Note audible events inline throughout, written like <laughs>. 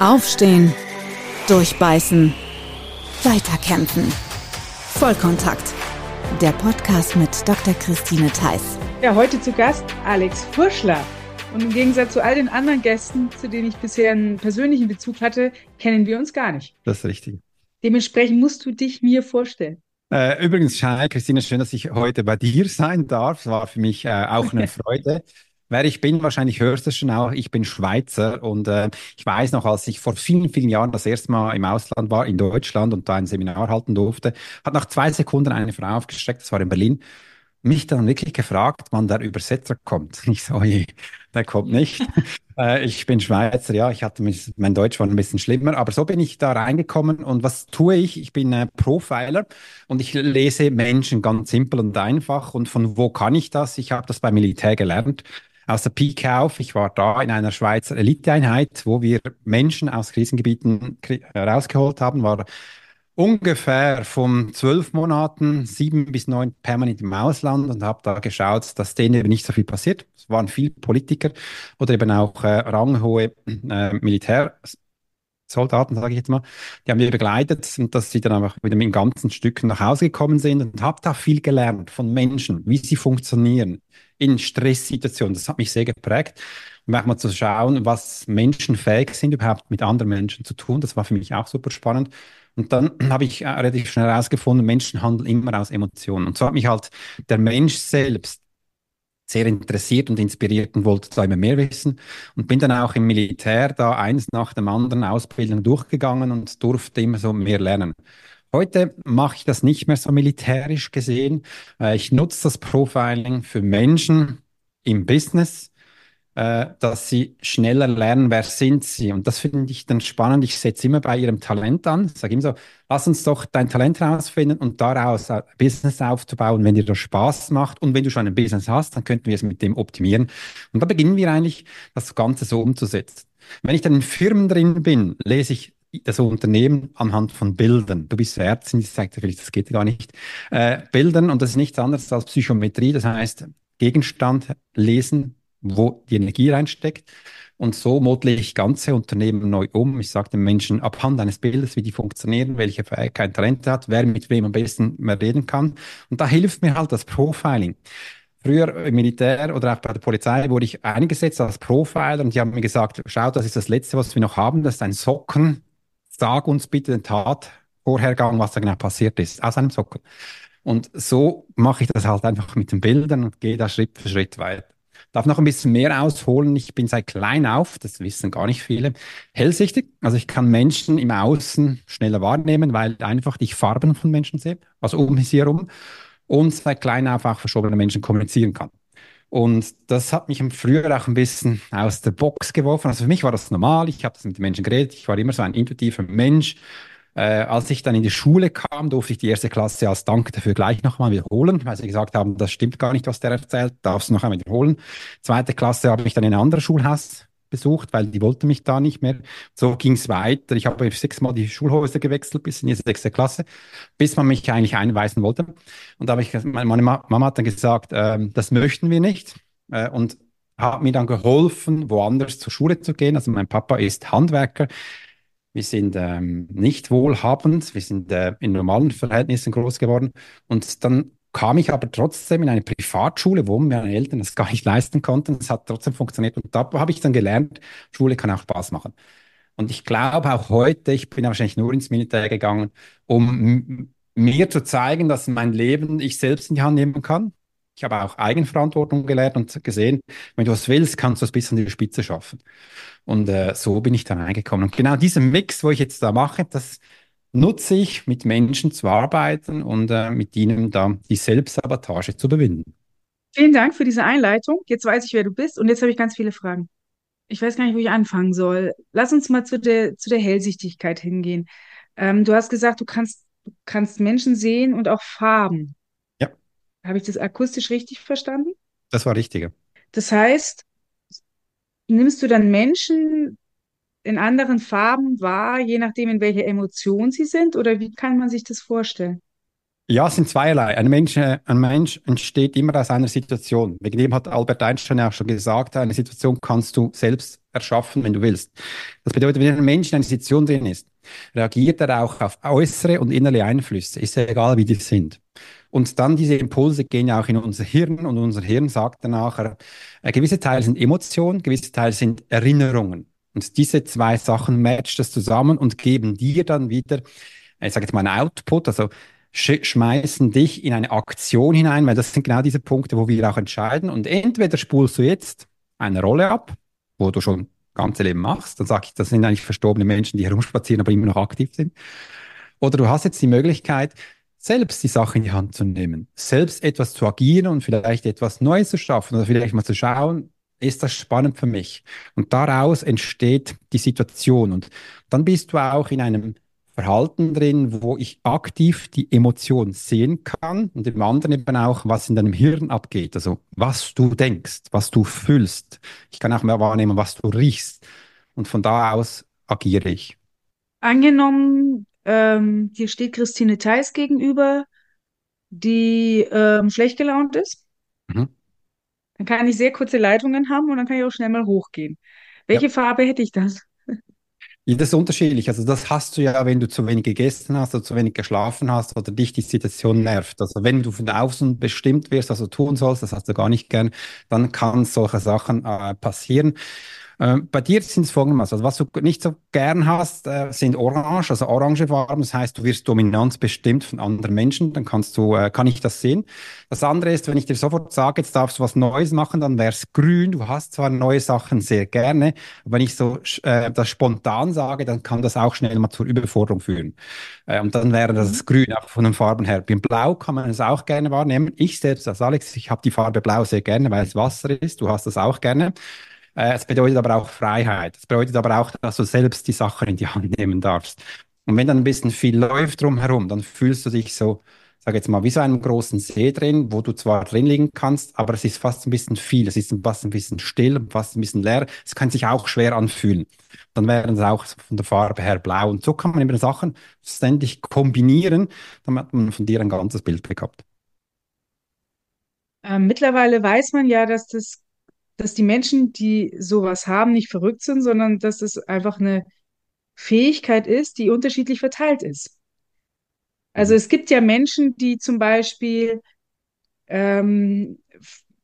Aufstehen, durchbeißen, weiterkämpfen. Vollkontakt. Der Podcast mit Dr. Christine Theiss. Ja, heute zu Gast Alex Furschler. Und im Gegensatz zu all den anderen Gästen, zu denen ich bisher einen persönlichen Bezug hatte, kennen wir uns gar nicht. Das ist richtig. Dementsprechend musst du dich mir vorstellen. Äh, übrigens, Shai, Christine, schön, dass ich heute bei dir sein darf. Es war für mich äh, auch eine <laughs> Freude. Wer ich bin, wahrscheinlich hörst du es schon auch, ich bin Schweizer und äh, ich weiß noch, als ich vor vielen, vielen Jahren das erste Mal im Ausland war, in Deutschland und da ein Seminar halten durfte, hat nach zwei Sekunden eine Frau aufgestreckt, das war in Berlin, mich dann wirklich gefragt, wann der Übersetzer kommt. <laughs> Ich so, je, der kommt nicht. <laughs> äh, ich bin Schweizer, ja, ich hatte mich, mein Deutsch war ein bisschen schlimmer, aber so bin ich da reingekommen und was tue ich? Ich bin äh, Profiler und ich lese Menschen ganz simpel und einfach und von wo kann ich das? Ich habe das beim Militär gelernt aus der Pike auf. Ich war da in einer Schweizer Eliteeinheit, wo wir Menschen aus Krisengebieten herausgeholt haben, war ungefähr von zwölf Monaten, sieben bis neun permanent im Ausland und habe da geschaut, dass denen eben nicht so viel passiert. Es waren viele Politiker oder eben auch äh, ranghohe äh, Militär. Soldaten, sage ich jetzt mal, die haben wir begleitet und dass sie dann einfach wieder mit ganzen Stücken nach Hause gekommen sind und habe da viel gelernt von Menschen, wie sie funktionieren in Stresssituationen. Das hat mich sehr geprägt. Und auch mal zu schauen, was Menschen fähig sind, überhaupt mit anderen Menschen zu tun. Das war für mich auch super spannend. Und dann <clears throat> habe ich relativ schnell herausgefunden, Menschen handeln immer aus Emotionen. Und so hat mich halt der Mensch selbst sehr interessiert und inspiriert und wollte da immer mehr wissen und bin dann auch im Militär da eins nach dem anderen Ausbildung durchgegangen und durfte immer so mehr lernen. Heute mache ich das nicht mehr so militärisch gesehen. Äh, ich nutze das Profiling für Menschen im Business, äh, dass sie schneller lernen, wer sind sie. Und das finde ich dann spannend. Ich setze immer bei ihrem Talent an. Ich sage immer so, lass uns doch dein Talent herausfinden und daraus ein Business aufzubauen, wenn dir das Spaß macht. Und wenn du schon ein Business hast, dann könnten wir es mit dem optimieren. Und da beginnen wir eigentlich, das Ganze so umzusetzen. Wenn ich dann in Firmen drin bin, lese ich das Unternehmen anhand von Bildern. Du bist Ärztin, ich sage dir das geht gar nicht. Äh, Bildern, und das ist nichts anderes als Psychometrie, das heißt Gegenstand lesen, wo die Energie reinsteckt. Und so modle ich ganze Unternehmen neu um. Ich sage den Menschen abhand eines Bildes, wie die funktionieren, welche Fähigkeiten, Talente hat, wer mit wem am besten mehr reden kann. Und da hilft mir halt das Profiling. Früher im Militär oder auch bei der Polizei wurde ich eingesetzt als Profiler und die haben mir gesagt, schau, das ist das Letzte, was wir noch haben, das ist ein Socken. Sag uns bitte den Tatvorhergang, was da genau passiert ist, aus einem Socken. Und so mache ich das halt einfach mit den Bildern und gehe da Schritt für Schritt weiter darf noch ein bisschen mehr ausholen. Ich bin seit klein auf, das wissen gar nicht viele, hellsichtig. Also ich kann Menschen im Außen schneller wahrnehmen, weil einfach die Farben von Menschen sehe, also um sie herum. Und seit klein auf auch verschobene Menschen kommunizieren kann. Und das hat mich früher auch ein bisschen aus der Box geworfen. Also für mich war das normal. Ich habe das mit den Menschen geredet. Ich war immer so ein intuitiver Mensch. Äh, als ich dann in die Schule kam, durfte ich die erste Klasse als Dank dafür gleich nochmal wiederholen, weil sie gesagt haben, das stimmt gar nicht, was der erzählt, darfst du noch einmal wiederholen. Zweite Klasse habe ich dann in ein anderes Schulhaus besucht, weil die wollten mich da nicht mehr. So ging es weiter. Ich habe sechsmal die Schulhäuser gewechselt bis in die sechste Klasse, bis man mich eigentlich einweisen wollte. Und da habe ich, meine Mama hat dann gesagt, äh, das möchten wir nicht. Äh, und hat mir dann geholfen, woanders zur Schule zu gehen. Also mein Papa ist Handwerker wir sind ähm, nicht wohlhabend, wir sind äh, in normalen Verhältnissen groß geworden. Und dann kam ich aber trotzdem in eine Privatschule, wo meine Eltern das gar nicht leisten konnten. Es hat trotzdem funktioniert. Und da habe ich dann gelernt, Schule kann auch Spaß machen. Und ich glaube auch heute, ich bin wahrscheinlich nur ins Militär gegangen, um mir zu zeigen, dass mein Leben ich selbst in die Hand nehmen kann. Ich habe auch Eigenverantwortung gelernt und gesehen, wenn du was willst, kannst du es bis an die Spitze schaffen. Und äh, so bin ich dann reingekommen. Und genau diesen Mix, wo ich jetzt da mache, das nutze ich, mit Menschen zu arbeiten und äh, mit ihnen da die Selbstsabotage zu überwinden. Vielen Dank für diese Einleitung. Jetzt weiß ich, wer du bist und jetzt habe ich ganz viele Fragen. Ich weiß gar nicht, wo ich anfangen soll. Lass uns mal zu der, zu der Hellsichtigkeit hingehen. Ähm, du hast gesagt, du kannst, du kannst Menschen sehen und auch Farben. Ja. Habe ich das akustisch richtig verstanden? Das war richtig. Das heißt, nimmst du dann Menschen in anderen Farben wahr, je nachdem, in welcher Emotion sie sind? Oder wie kann man sich das vorstellen? Ja, es sind zweierlei. Ein Mensch, äh, ein Mensch entsteht immer aus einer Situation. Wegen dem hat Albert Einstein ja auch schon gesagt, eine Situation kannst du selbst erschaffen, wenn du willst. Das bedeutet, wenn ein Mensch in einer Situation drin ist, reagiert er auch auf äußere und innere Einflüsse. Ist ja egal, wie die sind. Und dann diese Impulse gehen ja auch in unser Hirn und unser Hirn sagt dann nachher, äh, gewisse Teile sind Emotionen, gewisse Teile sind Erinnerungen. Und diese zwei Sachen matcht das zusammen und geben dir dann wieder, ich sage jetzt mal, einen Output, also sch schmeißen dich in eine Aktion hinein, weil das sind genau diese Punkte, wo wir auch entscheiden. Und entweder spulst du jetzt eine Rolle ab, wo du schon ganze Leben machst, dann sage ich, das sind eigentlich verstorbene Menschen, die herumspazieren, aber immer noch aktiv sind. Oder du hast jetzt die Möglichkeit, selbst die Sache in die Hand zu nehmen, selbst etwas zu agieren und vielleicht etwas Neues zu schaffen oder vielleicht mal zu schauen, ist das spannend für mich? Und daraus entsteht die Situation. Und dann bist du auch in einem Verhalten drin, wo ich aktiv die Emotion sehen kann und im anderen eben auch, was in deinem Hirn abgeht. Also was du denkst, was du fühlst. Ich kann auch mehr wahrnehmen, was du riechst. Und von da aus agiere ich. Angenommen, ähm, hier steht Christine Theis gegenüber, die ähm, schlecht gelaunt ist. Mhm. Dann kann ich sehr kurze Leitungen haben und dann kann ich auch schnell mal hochgehen. Welche ja. Farbe hätte ich das? Ja, das ist unterschiedlich. Also das hast du ja, wenn du zu wenig gegessen hast oder zu wenig geschlafen hast oder dich die Situation nervt. Also wenn du von außen bestimmt wirst, was du tun sollst, das hast du gar nicht gern, dann kann solche Sachen äh, passieren. Ähm, bei dir sind es folgendermaßen, also was du nicht so gern hast, äh, sind Orange, also orange Farben. Das heißt, du wirst dominant bestimmt von anderen Menschen, dann kannst du, äh, kann ich das sehen. Das andere ist, wenn ich dir sofort sage, jetzt darfst du was Neues machen, dann wäre es grün. Du hast zwar neue Sachen sehr gerne, aber wenn ich so äh, das spontan sage, dann kann das auch schnell mal zur Überforderung führen. Äh, und dann wäre das mhm. grün, auch von den Farben her. Beim Blau kann man es auch gerne wahrnehmen. Ich selbst als Alex, ich habe die Farbe Blau sehr gerne, weil es Wasser ist. Du hast das auch gerne. Äh, es bedeutet aber auch Freiheit. Es bedeutet aber auch, dass du selbst die Sachen in die Hand nehmen darfst. Und wenn dann ein bisschen viel läuft drumherum, dann fühlst du dich so, sag jetzt mal, wie so einem großen See drin, wo du zwar drin liegen kannst, aber es ist fast ein bisschen viel. Es ist fast ein bisschen still, fast ein bisschen leer. Es kann sich auch schwer anfühlen. Dann wären es auch von der Farbe her blau. Und so kann man eben Sachen ständig kombinieren, hat man von dir ein ganzes Bild bekommen. Ähm, mittlerweile weiß man ja, dass das dass die Menschen, die sowas haben, nicht verrückt sind, sondern dass es einfach eine Fähigkeit ist, die unterschiedlich verteilt ist. Also mhm. es gibt ja Menschen, die zum Beispiel ähm,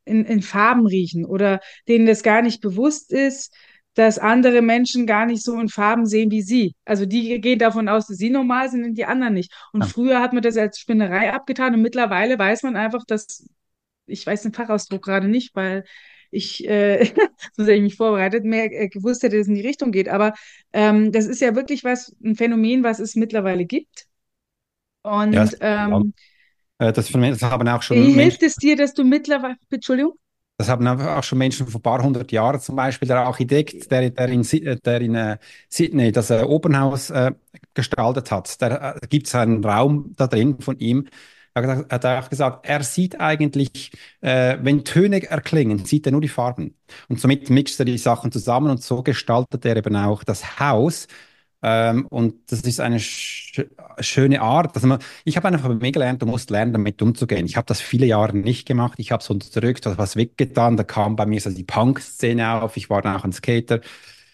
in, in Farben riechen oder denen das gar nicht bewusst ist, dass andere Menschen gar nicht so in Farben sehen wie sie. Also die gehen davon aus, dass sie normal sind und die anderen nicht. Und ja. früher hat man das als Spinnerei abgetan und mittlerweile weiß man einfach, dass, ich weiß den Fachausdruck gerade nicht, weil ich, äh, <laughs> so sehr ich mich vorbereitet, mehr äh, gewusst hätte, dass es in die Richtung geht. Aber ähm, das ist ja wirklich was, ein Phänomen, was es mittlerweile gibt. Und ja, ähm, äh, das, das haben auch schon. Wie hilft es dir, dass du mittlerweile, Entschuldigung? Das haben auch schon Menschen vor ein paar hundert Jahren, zum Beispiel der Architekt, der, der in, der in äh, Sydney das äh, Opernhaus äh, gestaltet hat. Da äh, gibt es einen Raum da drin von ihm, er hat auch gesagt, er sieht eigentlich, äh, wenn Töne erklingen, sieht er nur die Farben. Und somit mixt er die Sachen zusammen und so gestaltet er eben auch das Haus. Ähm, und das ist eine sch schöne Art. Also man, ich habe einfach mir gelernt, du musst lernen, damit umzugehen. Ich habe das viele Jahre nicht gemacht. Ich habe es unterdrückt, habe was weggetan. Da kam bei mir so die Punk-Szene auf. Ich war dann auch ein Skater.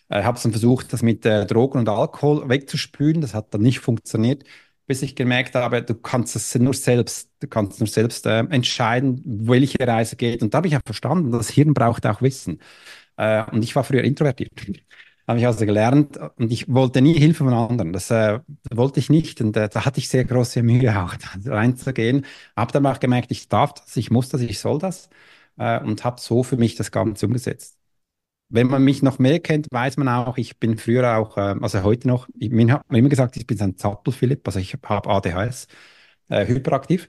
Äh, habe dann versucht, das mit äh, Drogen und Alkohol wegzuspülen. Das hat dann nicht funktioniert bis ich gemerkt habe, du kannst es nur selbst, du kannst nur selbst äh, entscheiden, welche Reise geht. Und da habe ich auch verstanden, das Hirn braucht auch Wissen. Äh, und ich war früher introvertiert. <laughs> habe ich also gelernt und ich wollte nie Hilfe von anderen. Das äh, wollte ich nicht und äh, da hatte ich sehr große Mühe auch <laughs> reinzugehen. Habe dann auch gemerkt, ich darf das, ich muss das, ich soll das äh, und habe so für mich das Ganze umgesetzt wenn man mich noch mehr kennt, weiß man auch, ich bin früher auch, äh, also heute noch, ich, hat man immer gesagt, ich bin ein Zappel-Philipp, also ich habe ADHS, äh, hyperaktiv.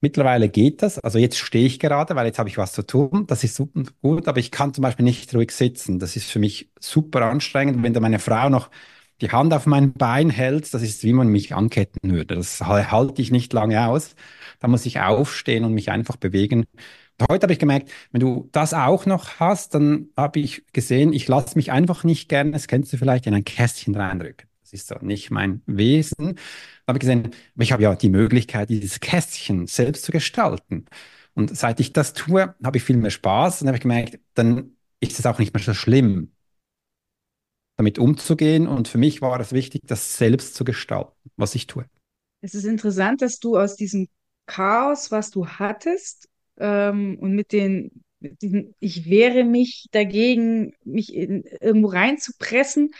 Mittlerweile geht das, also jetzt stehe ich gerade, weil jetzt habe ich was zu tun, das ist super gut, aber ich kann zum Beispiel nicht ruhig sitzen. Das ist für mich super anstrengend, wenn da meine Frau noch die Hand auf mein Bein hält, das ist wie man mich anketten würde. Das halte ich nicht lange aus. Da muss ich aufstehen und mich einfach bewegen. Heute habe ich gemerkt, wenn du das auch noch hast, dann habe ich gesehen, ich lasse mich einfach nicht gerne, das kennst du vielleicht, in ein Kästchen reindrücken. Das ist so nicht mein Wesen. Da habe ich gesehen, ich habe ja die Möglichkeit, dieses Kästchen selbst zu gestalten. Und seit ich das tue, habe ich viel mehr Spaß und habe ich gemerkt, dann ist es auch nicht mehr so schlimm, damit umzugehen. Und für mich war es wichtig, das selbst zu gestalten, was ich tue. Es ist interessant, dass du aus diesem Chaos, was du hattest, ähm, und mit den, mit diesen, ich wehre mich dagegen, mich in, irgendwo reinzupressen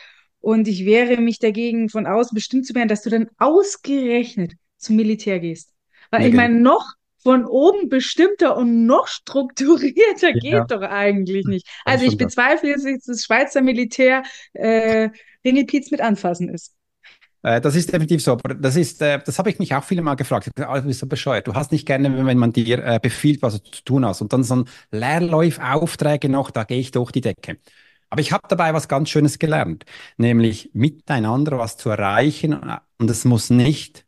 und ich wehre mich dagegen, von außen bestimmt zu werden, dass du dann ausgerechnet zum Militär gehst. Weil ja, ich meine, noch von oben bestimmter und noch strukturierter ja. geht doch eigentlich nicht. Also ich bezweifle jetzt, dass das Schweizer Militär äh, Ringelpiez mit anfassen ist. Äh, das ist definitiv so, aber das ist, äh, das habe ich mich auch viele Mal gefragt. Ah, du bist so bescheuert. Du hast nicht gerne, wenn man dir äh, befiehlt, was du zu tun hast. Und dann so ein Leerläuf, Aufträge noch, da gehe ich durch die Decke. Aber ich habe dabei was ganz Schönes gelernt, nämlich miteinander was zu erreichen. Und es muss nicht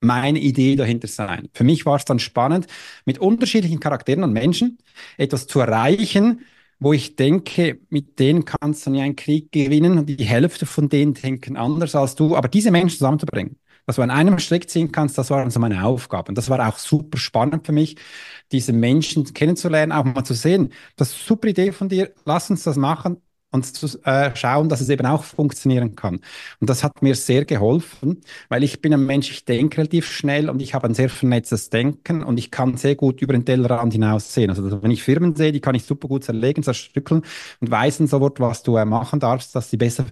meine Idee dahinter sein. Für mich war es dann spannend, mit unterschiedlichen Charakteren und Menschen etwas zu erreichen, wo ich denke, mit denen kannst du nie einen Krieg gewinnen und die Hälfte von denen denken anders als du, aber diese Menschen zusammenzubringen, dass du an einem Strick ziehen kannst, das war so meine Aufgabe. Und das war auch super spannend für mich, diese Menschen kennenzulernen, auch mal zu sehen. Das ist eine super Idee von dir, lass uns das machen und zu äh, schauen, dass es eben auch funktionieren kann. Und das hat mir sehr geholfen, weil ich bin ein Mensch, ich denke relativ schnell und ich habe ein sehr vernetztes Denken und ich kann sehr gut über den Tellerrand hinaus sehen. Also wenn ich Firmen sehe, die kann ich super gut zerlegen, zerstückeln und weisen sofort, was du äh, machen darfst, dass sie besser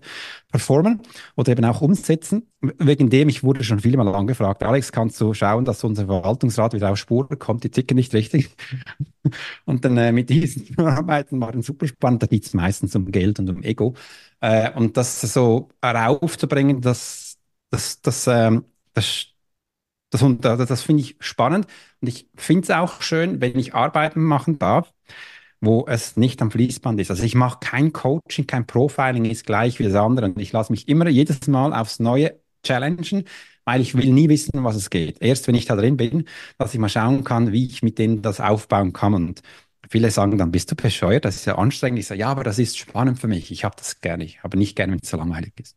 performen oder eben auch umsetzen. Wegen dem, ich wurde schon viele Mal angefragt, Alex, kannst du schauen, dass unser Verwaltungsrat wieder auf Spur kommt, die ticken nicht richtig. <laughs> und dann äh, mit diesen <laughs> Arbeiten war dann super spannend, da geht es meistens um Geld und um Ego. Äh, und das so heraufzubringen, das, das, das, ähm, das, das, das, das finde ich spannend. Und ich finde es auch schön, wenn ich Arbeiten machen darf, wo es nicht am Fließband ist. Also ich mache kein Coaching, kein Profiling ist gleich wie das andere. Und ich lasse mich immer jedes Mal aufs Neue challengen, weil ich will nie wissen, was es geht. Erst wenn ich da drin bin, dass ich mal schauen kann, wie ich mit denen das aufbauen kann. Und viele sagen dann, bist du bescheuert? Das ist ja anstrengend. Ich sage, ja, aber das ist spannend für mich. Ich habe das gerne. Ich habe nicht gerne, wenn es so langweilig ist.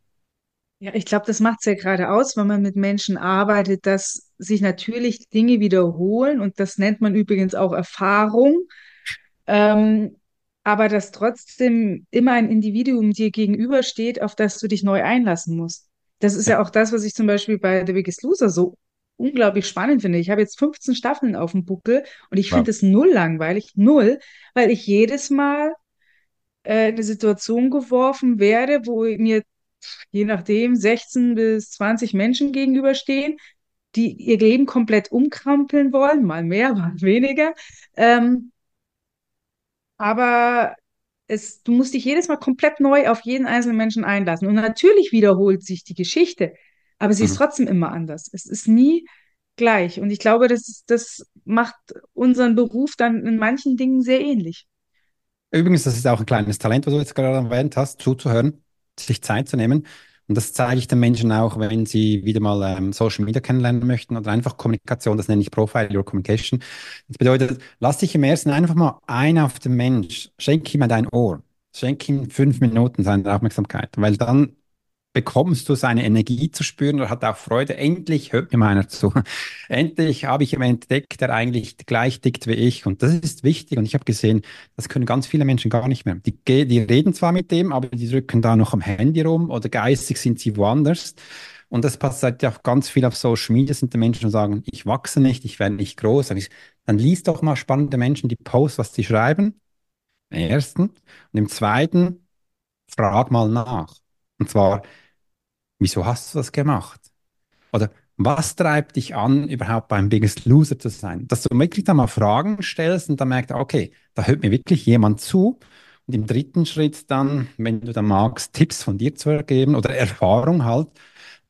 Ja, ich glaube, das macht es ja gerade aus, wenn man mit Menschen arbeitet, dass sich natürlich Dinge wiederholen und das nennt man übrigens auch Erfahrung. Ähm, aber dass trotzdem immer ein Individuum dir gegenübersteht, auf das du dich neu einlassen musst. Das ist ja. auch das, was ich zum Beispiel bei The Biggest Loser so unglaublich spannend finde. Ich habe jetzt 15 Staffeln auf dem Buckel und ich finde es null langweilig, null, weil ich jedes Mal äh, in eine Situation geworfen werde, wo mir je nachdem 16 bis 20 Menschen gegenüberstehen, die ihr Leben komplett umkrampeln wollen, mal mehr, <laughs> mal weniger. Ähm, aber es, du musst dich jedes Mal komplett neu auf jeden einzelnen Menschen einlassen. Und natürlich wiederholt sich die Geschichte, aber sie mhm. ist trotzdem immer anders. Es ist nie gleich. Und ich glaube, das, das macht unseren Beruf dann in manchen Dingen sehr ähnlich. Übrigens, das ist auch ein kleines Talent, was du jetzt gerade erwähnt hast, zuzuhören, sich Zeit zu nehmen. Und das zeige ich den Menschen auch, wenn sie wieder mal ähm, Social Media kennenlernen möchten oder einfach Kommunikation, das nenne ich Profile or Communication. Das bedeutet, lass dich im ersten einfach mal ein auf den Mensch, schenk ihm dein Ohr, schenk ihm fünf Minuten seine Aufmerksamkeit, weil dann bekommst du seine Energie zu spüren oder hat auch Freude. Endlich hört mir meiner zu. <laughs> Endlich habe ich jemanden entdeckt, der eigentlich gleich tickt wie ich. Und das ist wichtig. Und ich habe gesehen, das können ganz viele Menschen gar nicht mehr. Die, die reden zwar mit dem, aber die drücken da noch am Handy rum oder geistig sind sie woanders. Und das passiert ja auch ganz viel auf Social Media, sind die Menschen, die sagen, ich wachse nicht, ich werde nicht groß. Dann, dann liest doch mal spannende Menschen die Posts, was sie schreiben. Im ersten. Und im zweiten, frag mal nach. Und zwar, Wieso hast du das gemacht? Oder was treibt dich an, überhaupt beim Biggest Loser zu sein? Dass du wirklich da mal Fragen stellst und dann merkst, okay, da hört mir wirklich jemand zu. Und im dritten Schritt dann, wenn du dann magst, Tipps von dir zu ergeben oder Erfahrung halt,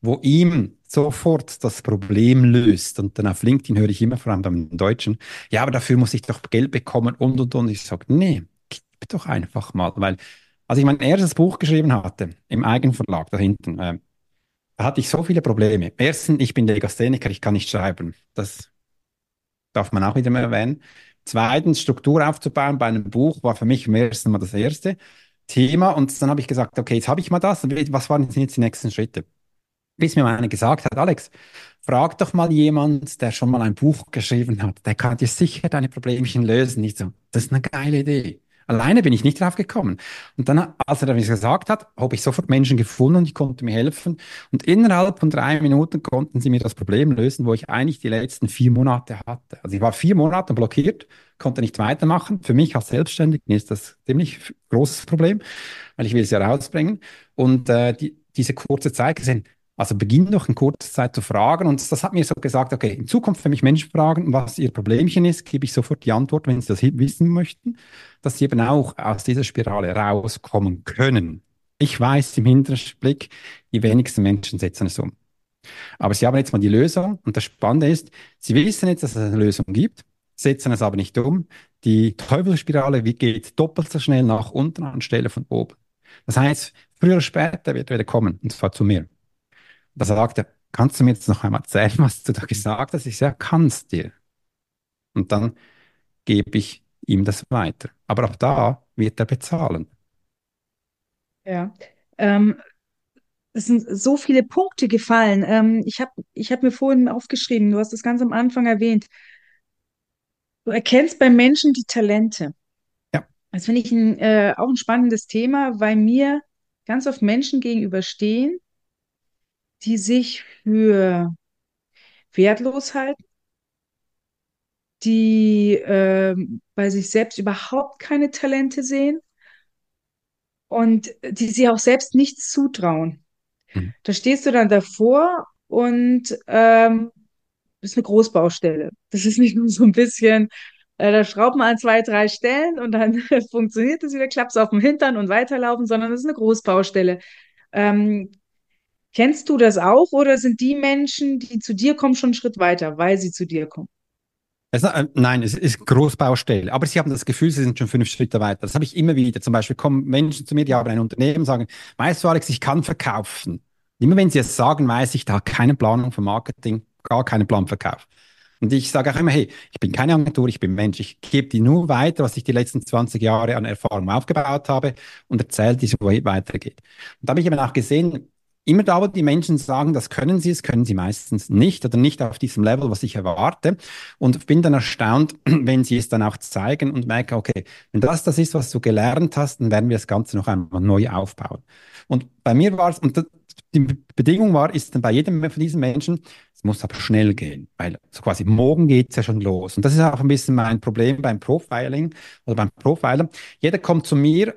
wo ihm sofort das Problem löst. Und dann auf LinkedIn höre ich immer, vor allem dann im Deutschen, ja, aber dafür muss ich doch Geld bekommen und, und, und. Ich sage, nee, gib doch einfach mal. Weil, als ich mein erstes Buch geschrieben hatte, im Eigenverlag da hinten, äh, hatte ich so viele Probleme. Erstens, ich bin Legastheniker, ich kann nicht schreiben. Das darf man auch wieder mal erwähnen. Zweitens, Struktur aufzubauen bei einem Buch war für mich im ersten Mal das Erste. Thema und dann habe ich gesagt, okay, jetzt habe ich mal das, was waren jetzt die nächsten Schritte? Bis mir einer gesagt hat, Alex, frag doch mal jemand, der schon mal ein Buch geschrieben hat, der kann dir sicher deine Problemchen lösen. Nicht so, das ist eine geile Idee. Alleine bin ich nicht drauf gekommen. Und dann, als er das gesagt hat, habe ich sofort Menschen gefunden und die konnten mir helfen. Und innerhalb von drei Minuten konnten sie mir das Problem lösen, wo ich eigentlich die letzten vier Monate hatte. Also ich war vier Monate blockiert, konnte nicht weitermachen. Für mich als Selbstständigen ist das ziemlich großes Problem, weil ich will es ja rausbringen. Und äh, die, diese kurze Zeit gesehen, also beginn doch in kurzer Zeit zu fragen. Und das hat mir so gesagt, okay, in Zukunft, wenn mich Menschen fragen, was ihr Problemchen ist, gebe ich sofort die Antwort, wenn sie das wissen möchten, dass sie eben auch aus dieser Spirale rauskommen können. Ich weiß im Hinterblick, die wenigsten Menschen setzen es um. Aber sie haben jetzt mal die Lösung und das Spannende ist, sie wissen jetzt, dass es eine Lösung gibt, setzen es aber nicht um. Die Teufelsspirale geht doppelt so schnell nach unten anstelle von oben. Das heißt, früher oder später wird er wieder kommen, und zwar zu mir. Da sagt er, kannst du mir jetzt noch einmal erzählen, was du da gesagt hast? Ich sage, kannst dir. Und dann gebe ich ihm das weiter. Aber auch da wird er bezahlen. Ja, ähm, es sind so viele Punkte gefallen. Ähm, ich habe ich hab mir vorhin aufgeschrieben, du hast das ganz am Anfang erwähnt. Du erkennst bei Menschen die Talente. Ja. Das finde ich ein, äh, auch ein spannendes Thema, weil mir ganz oft Menschen gegenüberstehen, die sich für wertlos halten, die äh, bei sich selbst überhaupt keine Talente sehen und die sich auch selbst nichts zutrauen. Mhm. Da stehst du dann davor und ähm, das ist eine Großbaustelle. Das ist nicht nur so ein bisschen, äh, da schraubt man an zwei, drei Stellen und dann <laughs> funktioniert es wieder, klappt es auf dem Hintern und weiterlaufen, sondern das ist eine Großbaustelle. Ähm, Kennst du das auch oder sind die Menschen, die zu dir kommen, schon einen Schritt weiter, weil sie zu dir kommen? Es, äh, nein, es ist Großbaustelle. Aber sie haben das Gefühl, sie sind schon fünf Schritte weiter. Das habe ich immer wieder. Zum Beispiel kommen Menschen zu mir, die haben ein Unternehmen, sagen, weißt du, Alex, ich kann verkaufen. Immer wenn sie es sagen, weiß ich, da keine Planung für Marketing, gar keinen Plan Verkauf. Und ich sage auch immer, hey, ich bin keine Agentur, ich bin Mensch. Ich gebe dir nur weiter, was ich die letzten 20 Jahre an Erfahrung aufgebaut habe und erzähle dir, wo es weitergeht. Und da habe ich eben auch gesehen, Immer da, wo die Menschen sagen, das können sie, es können sie meistens nicht oder nicht auf diesem Level, was ich erwarte. Und bin dann erstaunt, <clears throat> wenn sie es dann auch zeigen und merke, okay, wenn das das ist, was du gelernt hast, dann werden wir das Ganze noch einmal neu aufbauen. Und bei mir war es, und die Bedingung war, ist dann bei jedem von diesen Menschen, es muss aber schnell gehen, weil so quasi morgen geht es ja schon los. Und das ist auch ein bisschen mein Problem beim Profiling oder beim Profiler. Jeder kommt zu mir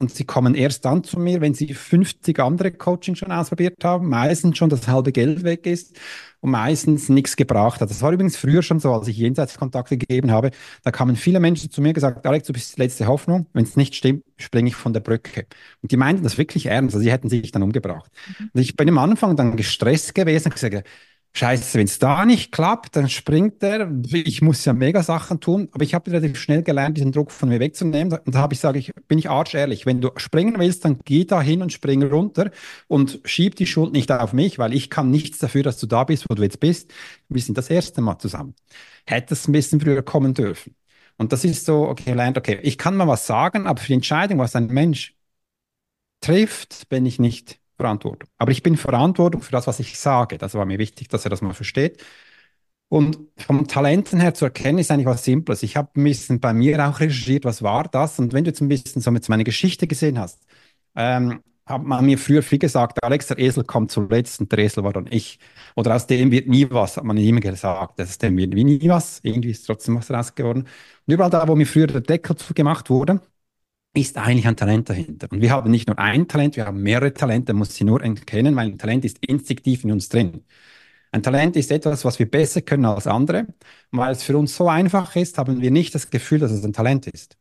und sie kommen erst dann zu mir, wenn sie 50 andere Coaching schon ausprobiert haben, meistens schon das halbe Geld weg ist und meistens nichts gebracht hat. Das war übrigens früher schon so, als ich Jenseitskontakte gegeben habe. Da kamen viele Menschen zu mir und gesagt, Alex, du bist die letzte Hoffnung. Wenn es nicht stimmt, springe ich von der Brücke. Und die meinten das wirklich ernst. Also sie hätten sich dann umgebracht. Mhm. Und ich bin am Anfang dann gestresst gewesen und gesagt, Scheiße, wenn es da nicht klappt, dann springt er. Ich muss ja mega Sachen tun, aber ich habe relativ schnell gelernt, diesen Druck von mir wegzunehmen. Und da habe ich sage ich, bin ich arschehrlich. Wenn du springen willst, dann geh da hin und spring runter und schieb die Schuld nicht auf mich, weil ich kann nichts dafür, dass du da bist, wo du jetzt bist. Wir sind das erste Mal zusammen. Hättest ein bisschen früher kommen dürfen. Und das ist so, okay, lernt, okay, ich kann mal was sagen, aber für die Entscheidung, was ein Mensch trifft, bin ich nicht Verantwortung. Aber ich bin Verantwortung für das, was ich sage. Das war mir wichtig, dass er das mal versteht. Und vom Talenten her zu erkennen, ist eigentlich was Simples. Ich habe ein bisschen bei mir auch recherchiert, was war das? Und wenn du jetzt ein bisschen so mit meine Geschichte gesehen hast, ähm, hat man mir früher viel gesagt, Alex, der Esel kommt zuletzt und der Esel war dann ich. Oder aus dem wird nie was, hat man immer gesagt. Aus dem wird nie was. Irgendwie ist trotzdem was raus geworden. Und überall da, wo mir früher der Deckel zugemacht wurde, ist eigentlich ein Talent dahinter. Und wir haben nicht nur ein Talent, wir haben mehrere Talente, muss sie nur erkennen, weil ein Talent ist instinktiv in uns drin. Ein Talent ist etwas, was wir besser können als andere. Und weil es für uns so einfach ist, haben wir nicht das Gefühl, dass es ein Talent ist.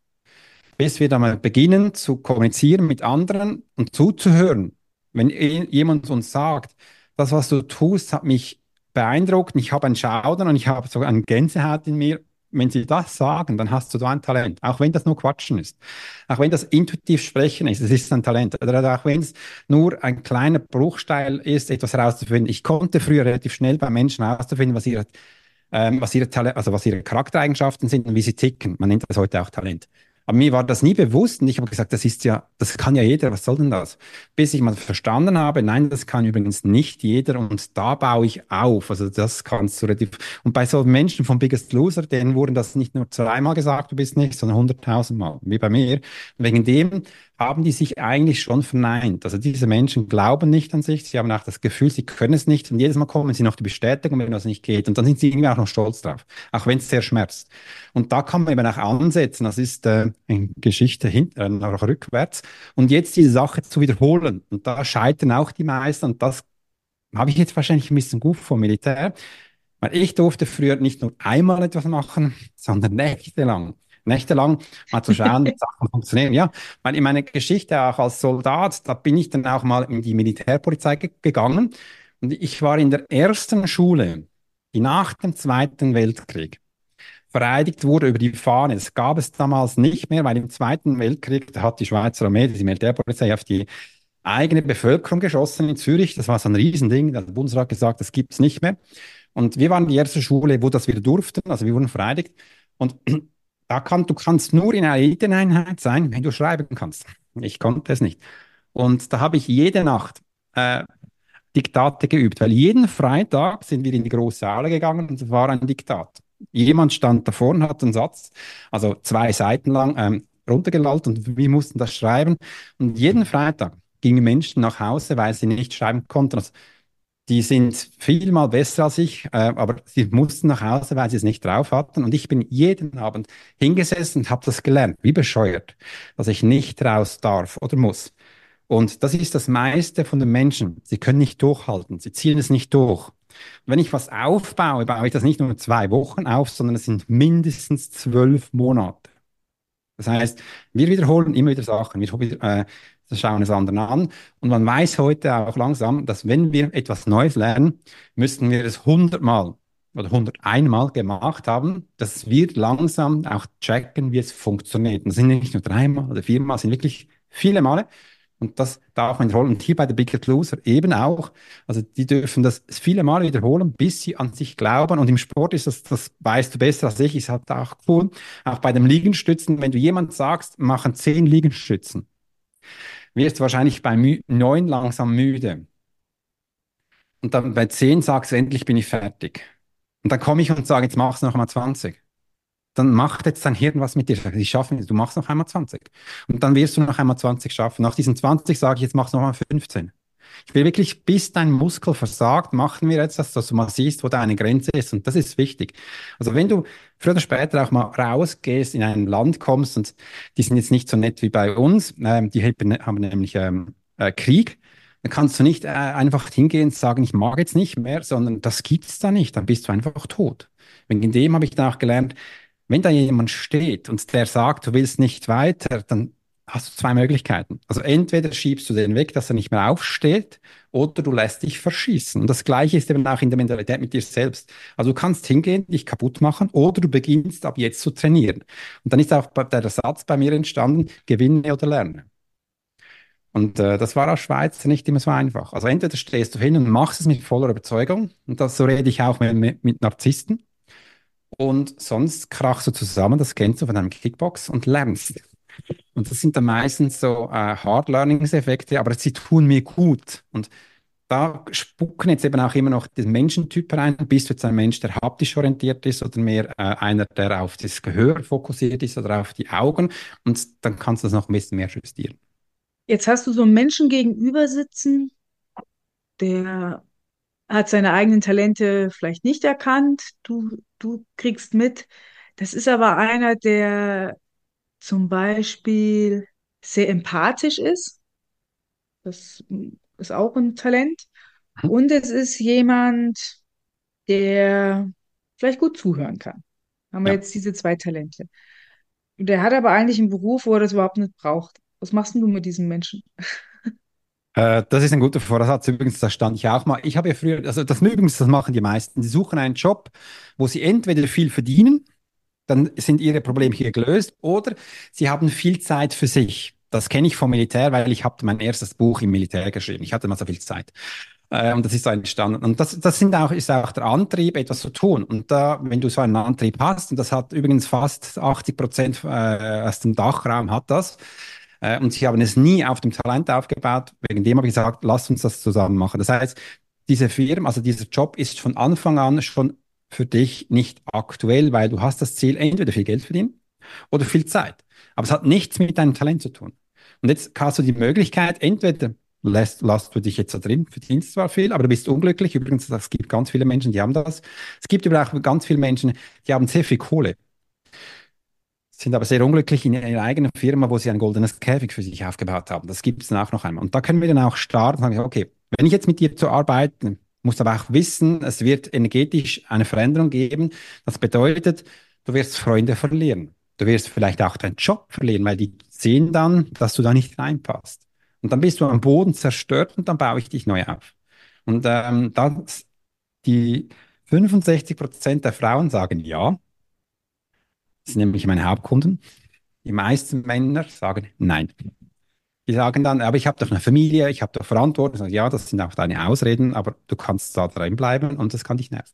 Bis wir dann mal beginnen zu kommunizieren mit anderen und zuzuhören. Wenn jemand uns sagt, das, was du tust, hat mich beeindruckt, ich habe einen Schaudern und ich habe sogar eine Gänsehaut in mir wenn sie das sagen, dann hast du da ein Talent. Auch wenn das nur Quatschen ist. Auch wenn das intuitiv Sprechen ist, es ist ein Talent. Oder auch wenn es nur ein kleiner Bruchsteil ist, etwas herauszufinden. Ich konnte früher relativ schnell bei Menschen herauszufinden, was ihre, ähm, was ihre, Talent, also was ihre Charaktereigenschaften sind und wie sie ticken. Man nennt das heute auch Talent. Aber mir war das nie bewusst und ich habe gesagt, das ist ja, das kann ja jeder, was soll denn das? Bis ich mal verstanden habe, nein, das kann übrigens nicht jeder und da baue ich auf. Also das kannst du relativ. Und bei so Menschen vom Biggest Loser, denen wurden das nicht nur zweimal gesagt, du bist nicht, sondern hunderttausendmal, wie bei mir. Wegen dem haben die sich eigentlich schon verneint. Also diese Menschen glauben nicht an sich, sie haben auch das Gefühl, sie können es nicht und jedes Mal kommen sie noch die Bestätigung, wenn das nicht geht und dann sind sie irgendwie auch noch stolz drauf, auch wenn es sehr schmerzt. Und da kann man eben auch ansetzen, das ist äh, eine Geschichte hinter, äh, noch rückwärts und jetzt diese Sache zu wiederholen und da scheitern auch die meisten und das habe ich jetzt wahrscheinlich ein bisschen gut vom Militär, weil ich durfte früher nicht nur einmal etwas machen, sondern nächtelang nächtelang mal zu schauen, wie Sachen funktionieren. Ja, weil in meiner Geschichte auch als Soldat, da bin ich dann auch mal in die Militärpolizei ge gegangen und ich war in der ersten Schule, die nach dem Zweiten Weltkrieg vereidigt wurde über die Fahne. Das gab es damals nicht mehr, weil im Zweiten Weltkrieg, hat die Schweizer Armee, die Militärpolizei auf die eigene Bevölkerung geschossen in Zürich. Das war so ein Riesending. Der Bundesrat gesagt, das gibt's nicht mehr. Und wir waren die erste Schule, wo das wieder durften. Also wir wurden vereidigt. Und da kann, du kannst nur in einer Eliteeinheit sein, wenn du schreiben kannst. Ich konnte es nicht. Und da habe ich jede Nacht äh, Diktate geübt, weil jeden Freitag sind wir in die große Saale gegangen und es war ein Diktat. Jemand stand davor und hat einen Satz, also zwei Seiten lang, ähm, runtergelallt und wir mussten das schreiben. Und jeden Freitag gingen Menschen nach Hause, weil sie nicht schreiben konnten. Also die sind viel mal besser als ich, äh, aber sie mussten nach Hause, weil sie es nicht drauf hatten. Und ich bin jeden Abend hingesessen und habe das gelernt, wie bescheuert, dass ich nicht raus darf oder muss. Und das ist das meiste von den Menschen. Sie können nicht durchhalten, sie ziehen es nicht durch. Und wenn ich was aufbaue, baue ich das nicht nur zwei Wochen auf, sondern es sind mindestens zwölf Monate. Das heißt, wir wiederholen immer wieder Sachen. Wir äh, das schauen es anderen an. Und man weiß heute auch langsam, dass wenn wir etwas Neues lernen, müssten wir es hundertmal oder 101 Mal gemacht haben, dass wir langsam auch checken, wie es funktioniert. Und das sind nicht nur dreimal oder viermal, es sind wirklich viele Male. Und das darf man wiederholen. Und hier bei der Biggest Loser eben auch. Also die dürfen das viele Male wiederholen, bis sie an sich glauben. Und im Sport ist das, das weißt du besser als ich, ist halt auch cool. Auch bei dem Liegenstützen, wenn du jemand sagst, machen zehn Liegenstützen wirst du wahrscheinlich bei neun langsam müde. Und dann bei zehn sagst du, endlich bin ich fertig. Und dann komme ich und sage, jetzt machst du noch einmal 20. Dann macht jetzt dein Hirn was mit dir. Ich schaffe es, du machst noch einmal 20. Und dann wirst du noch einmal 20 schaffen. Nach diesen 20 sage ich, jetzt machst du noch einmal 15. Ich will wirklich, bis dein Muskel versagt, machen wir jetzt das, dass du mal siehst, wo deine Grenze ist. Und das ist wichtig. Also wenn du früher oder später auch mal rausgehst, in ein Land kommst, und die sind jetzt nicht so nett wie bei uns, ähm, die haben nämlich ähm, äh, Krieg, dann kannst du nicht äh, einfach hingehen und sagen, ich mag jetzt nicht mehr, sondern das gibt's da nicht, dann bist du einfach tot. Wegen dem habe ich dann auch gelernt, wenn da jemand steht und der sagt, du willst nicht weiter, dann hast du zwei Möglichkeiten. Also entweder schiebst du den weg, dass er nicht mehr aufsteht, oder du lässt dich verschießen. Und das Gleiche ist eben auch in der Mentalität mit dir selbst. Also du kannst hingehen, dich kaputt machen, oder du beginnst ab jetzt zu trainieren. Und dann ist auch der Satz bei mir entstanden, gewinne oder lerne. Und äh, das war aus Schweiz nicht immer so einfach. Also entweder stehst du hin und machst es mit voller Überzeugung, und das so rede ich auch mit, mit Narzissten, und sonst krachst du zusammen, das kennst du von einem Kickbox, und lernst. Und das sind dann meistens so äh, Hard Learnings-Effekte, aber sie tun mir gut. Und da spucken jetzt eben auch immer noch den Menschentyp rein. Bist du jetzt ein Mensch, der haptisch orientiert ist oder mehr äh, einer, der auf das Gehör fokussiert ist oder auf die Augen? Und dann kannst du das noch ein bisschen mehr justieren. Jetzt hast du so einen Menschen gegenüber sitzen, der hat seine eigenen Talente vielleicht nicht erkannt. Du, du kriegst mit. Das ist aber einer, der zum Beispiel sehr empathisch ist. Das ist auch ein Talent. Mhm. Und es ist jemand, der vielleicht gut zuhören kann. Haben wir ja. jetzt diese zwei Talente. Und der hat aber eigentlich einen Beruf, wo er das überhaupt nicht braucht. Was machst du mit diesen Menschen? Äh, das ist ein guter Vorsatz. Übrigens, da stand ich auch mal. Ich habe ja früher, also das übrigens, das machen die meisten. Die suchen einen Job, wo sie entweder viel verdienen, dann sind ihre Probleme hier gelöst. Oder sie haben viel Zeit für sich. Das kenne ich vom Militär, weil ich habe mein erstes Buch im Militär geschrieben. Ich hatte mal so viel Zeit. Äh, und das ist so entstanden. Und das, das sind auch, ist auch der Antrieb, etwas zu tun. Und da, wenn du so einen Antrieb hast, und das hat übrigens fast 80 Prozent äh, aus dem Dachraum hat das, äh, und sie haben es nie auf dem Talent aufgebaut, wegen dem habe ich gesagt, lass uns das zusammen machen. Das heißt, diese Firma, also dieser Job ist von Anfang an schon für dich nicht aktuell, weil du hast das Ziel, entweder viel Geld verdienen oder viel Zeit. Aber es hat nichts mit deinem Talent zu tun. Und jetzt hast du die Möglichkeit, entweder lässt, lässt du dich jetzt da drin, verdienst zwar viel, aber du bist unglücklich. Übrigens, es gibt ganz viele Menschen, die haben das. Es gibt aber auch ganz viele Menschen, die haben sehr viel Kohle, sind aber sehr unglücklich in ihrer eigenen Firma, wo sie ein goldenes Käfig für sich aufgebaut haben. Das gibt es dann auch noch einmal. Und da können wir dann auch starten und sagen, okay, wenn ich jetzt mit dir zu arbeiten, muss aber auch wissen, es wird energetisch eine Veränderung geben. Das bedeutet, du wirst Freunde verlieren. Du wirst vielleicht auch deinen Job verlieren, weil die sehen dann, dass du da nicht reinpasst. Und dann bist du am Boden zerstört und dann baue ich dich neu auf. Und ähm, das, die 65 Prozent der Frauen sagen ja. Das sind nämlich meine Hauptkunden. Die meisten Männer sagen nein. Die sagen dann, aber ich habe doch eine Familie, ich habe doch Verantwortung. Ja, das sind auch deine Ausreden, aber du kannst da drin bleiben und das kann dich nerven.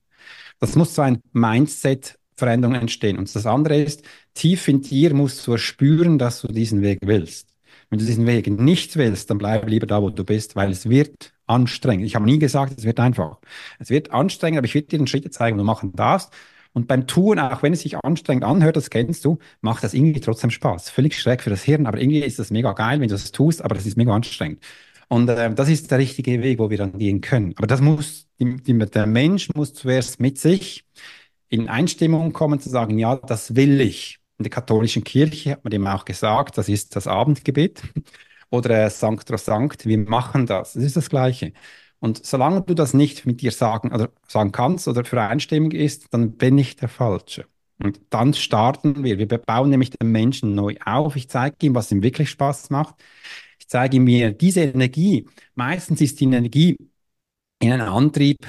Das muss so ein Mindset-Veränderung entstehen. Und das andere ist, tief in dir musst du spüren, dass du diesen Weg willst. Wenn du diesen Weg nicht willst, dann bleib lieber da, wo du bist, weil es wird anstrengend. Ich habe nie gesagt, es wird einfach. Es wird anstrengend, aber ich werde dir den Schritte zeigen, wo du machen darfst. Und beim Tun, auch wenn es sich anstrengend anhört, das kennst du, macht das irgendwie trotzdem Spaß. Völlig schräg für das Hirn, aber irgendwie ist das mega geil, wenn du das tust, aber das ist mega anstrengend. Und äh, das ist der richtige Weg, wo wir dann gehen können. Aber das muss, die, die, der Mensch muss zuerst mit sich in Einstimmung kommen, zu sagen, ja, das will ich. In der katholischen Kirche hat man dem auch gesagt, das ist das Abendgebet <laughs> oder äh, Sanctrosanct, wir machen das. Das ist das Gleiche. Und solange du das nicht mit dir sagen, oder sagen kannst oder für einstimmig ist, dann bin ich der Falsche. Und dann starten wir. Wir bauen nämlich den Menschen neu auf. Ich zeige ihm, was ihm wirklich Spaß macht. Ich zeige ihm, wie diese Energie, meistens ist die Energie in einem Antrieb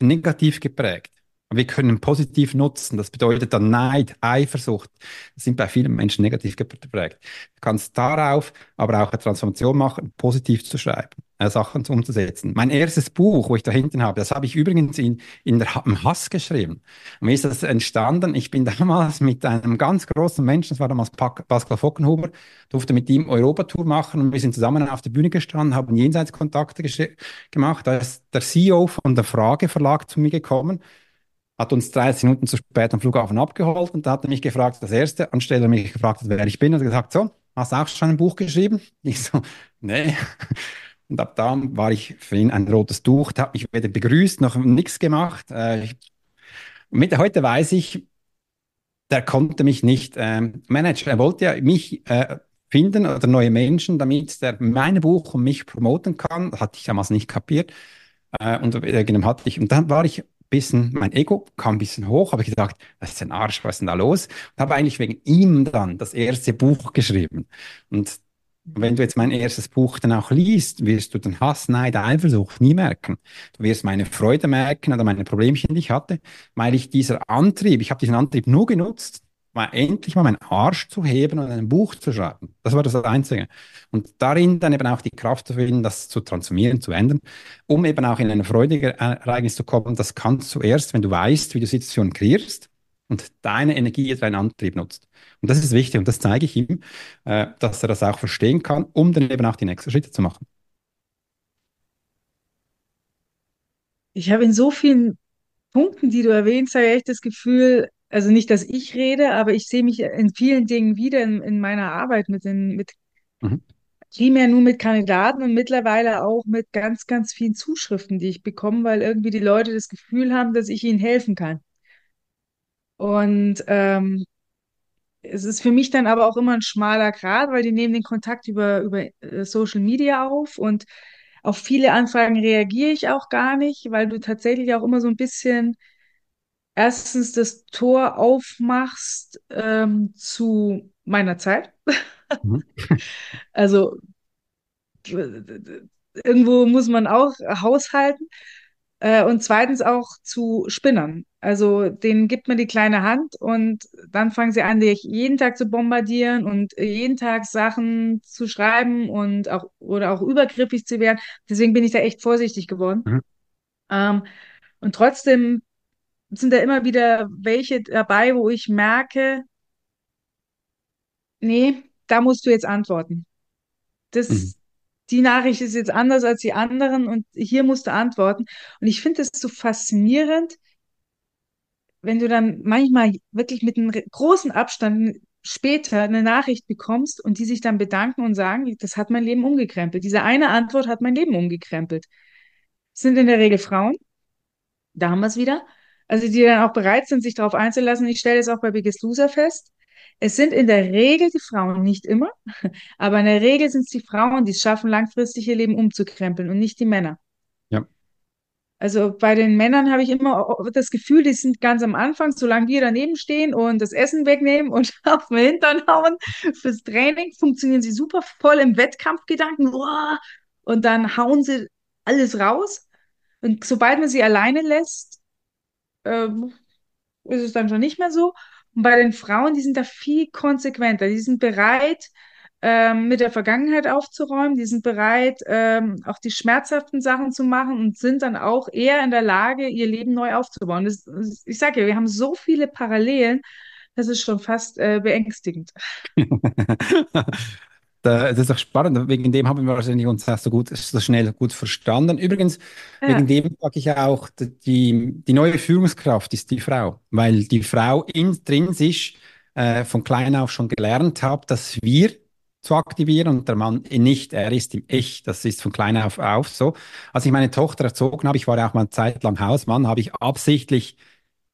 negativ geprägt. Wir können positiv nutzen. Das bedeutet dann Neid, Eifersucht. Das sind bei vielen Menschen negativ geprägt. Du kannst darauf aber auch eine Transformation machen, positiv zu schreiben, äh, Sachen umzusetzen. Mein erstes Buch, wo ich da hinten habe, das habe ich übrigens in, in der, im Hass geschrieben. Und wie ist das entstanden? Ich bin <laughs> damals mit einem ganz großen Menschen, das war damals Pascal Fockenhuber, durfte mit ihm Europatour machen und wir sind zusammen auf der Bühne gestanden, haben Jenseitskontakte gemacht. Da ist der CEO von der Frage Verlag zu mir gekommen hat uns 30 Minuten zu spät am Flughafen abgeholt und da hat er mich gefragt, das erste, anstelle mich gefragt, wer ich bin, hat er gesagt, so, hast du auch schon ein Buch geschrieben? <laughs> Ich so, nee. <laughs> Und ab da war ich für ihn ein rotes Tuch, hat mich weder begrüßt noch nichts gemacht. Äh, mit heute weiß ich, der konnte mich nicht ähm, managen. Er wollte ja mich äh, finden oder neue Menschen, damit der mein Buch und mich promoten kann. Das hatte ich damals nicht kapiert. Äh, und äh, hatte ich, und dann war ich bisschen, mein Ego kam ein bisschen hoch, habe ich gedacht, das ist ein Arsch, was ist denn da los? Und habe eigentlich wegen ihm dann das erste Buch geschrieben. Und wenn du jetzt mein erstes Buch dann auch liest, wirst du den Hass, Neid, Eifersucht nie merken. Du wirst meine Freude merken oder meine Problemchen, die ich hatte, weil ich dieser Antrieb, ich habe diesen Antrieb nur genutzt, mal endlich mal meinen Arsch zu heben und ein Buch zu schreiben. Das war das Einzige. Und darin dann eben auch die Kraft zu finden, das zu transformieren, zu ändern, um eben auch in ein freudiges Ereignis zu kommen. Das kannst du erst, wenn du weißt, wie du Situationen kreierst und deine Energie deinen Antrieb nutzt. Und das ist wichtig und das zeige ich ihm, äh, dass er das auch verstehen kann, um dann eben auch die nächsten Schritte zu machen. Ich habe in so vielen Punkten, die du erwähnst, habe ich echt das Gefühl, also nicht, dass ich rede, aber ich sehe mich in vielen Dingen wieder in, in meiner Arbeit mit den, mit mhm. primär nur mit Kandidaten und mittlerweile auch mit ganz, ganz vielen Zuschriften, die ich bekomme, weil irgendwie die Leute das Gefühl haben, dass ich ihnen helfen kann. Und ähm, es ist für mich dann aber auch immer ein schmaler Grat, weil die nehmen den Kontakt über, über äh, Social Media auf und auf viele Anfragen reagiere ich auch gar nicht, weil du tatsächlich auch immer so ein bisschen erstens das Tor aufmachst ähm, zu meiner Zeit. Mhm. <laughs> also irgendwo muss man auch haushalten. Äh, und zweitens auch zu Spinnern. Also denen gibt man die kleine Hand und dann fangen sie an, dich jeden Tag zu bombardieren und jeden Tag Sachen zu schreiben und auch oder auch übergriffig zu werden. Deswegen bin ich da echt vorsichtig geworden. Mhm. Ähm, und trotzdem sind da immer wieder welche dabei, wo ich merke, nee, da musst du jetzt antworten. Mhm. Das, die Nachricht ist jetzt anders als die anderen und hier musst du antworten. Und ich finde es so faszinierend, wenn du dann manchmal wirklich mit einem großen Abstand später eine Nachricht bekommst und die sich dann bedanken und sagen, das hat mein Leben umgekrempelt. Diese eine Antwort hat mein Leben umgekrempelt. Das sind in der Regel Frauen, da haben wir es wieder. Also die dann auch bereit sind, sich darauf einzulassen. Ich stelle es auch bei Biggest Loser fest. Es sind in der Regel die Frauen, nicht immer, <laughs> aber in der Regel sind es die Frauen, die es schaffen, langfristig ihr Leben umzukrempeln und nicht die Männer. Ja. Also bei den Männern habe ich immer das Gefühl, die sind ganz am Anfang, solange wir daneben stehen und das Essen wegnehmen und <laughs> auf den Hintern hauen fürs Training, funktionieren sie super voll im Wettkampfgedanken. Und dann hauen sie alles raus. Und sobald man sie alleine lässt, ähm, ist es dann schon nicht mehr so. Und bei den Frauen, die sind da viel konsequenter. Die sind bereit, ähm, mit der Vergangenheit aufzuräumen. Die sind bereit, ähm, auch die schmerzhaften Sachen zu machen und sind dann auch eher in der Lage, ihr Leben neu aufzubauen. Das, das, ich sage ja, wir haben so viele Parallelen, das ist schon fast äh, beängstigend. <laughs> Das ist doch spannend. Wegen dem haben wir wahrscheinlich uns auch so gut, so schnell gut verstanden. Übrigens, Ja. wegen dem sage ich auch, die, die neue Führungskraft ist die Frau, weil die Frau intrinsisch äh, von klein auf schon gelernt hat, dass wir zu aktivieren und der Mann nicht, er ist im Ich. Das ist von klein auf auf so. Als ich meine Tochter erzogen habe, ich war ja auch mal eine Zeit lang Hausmann, habe ich absichtlich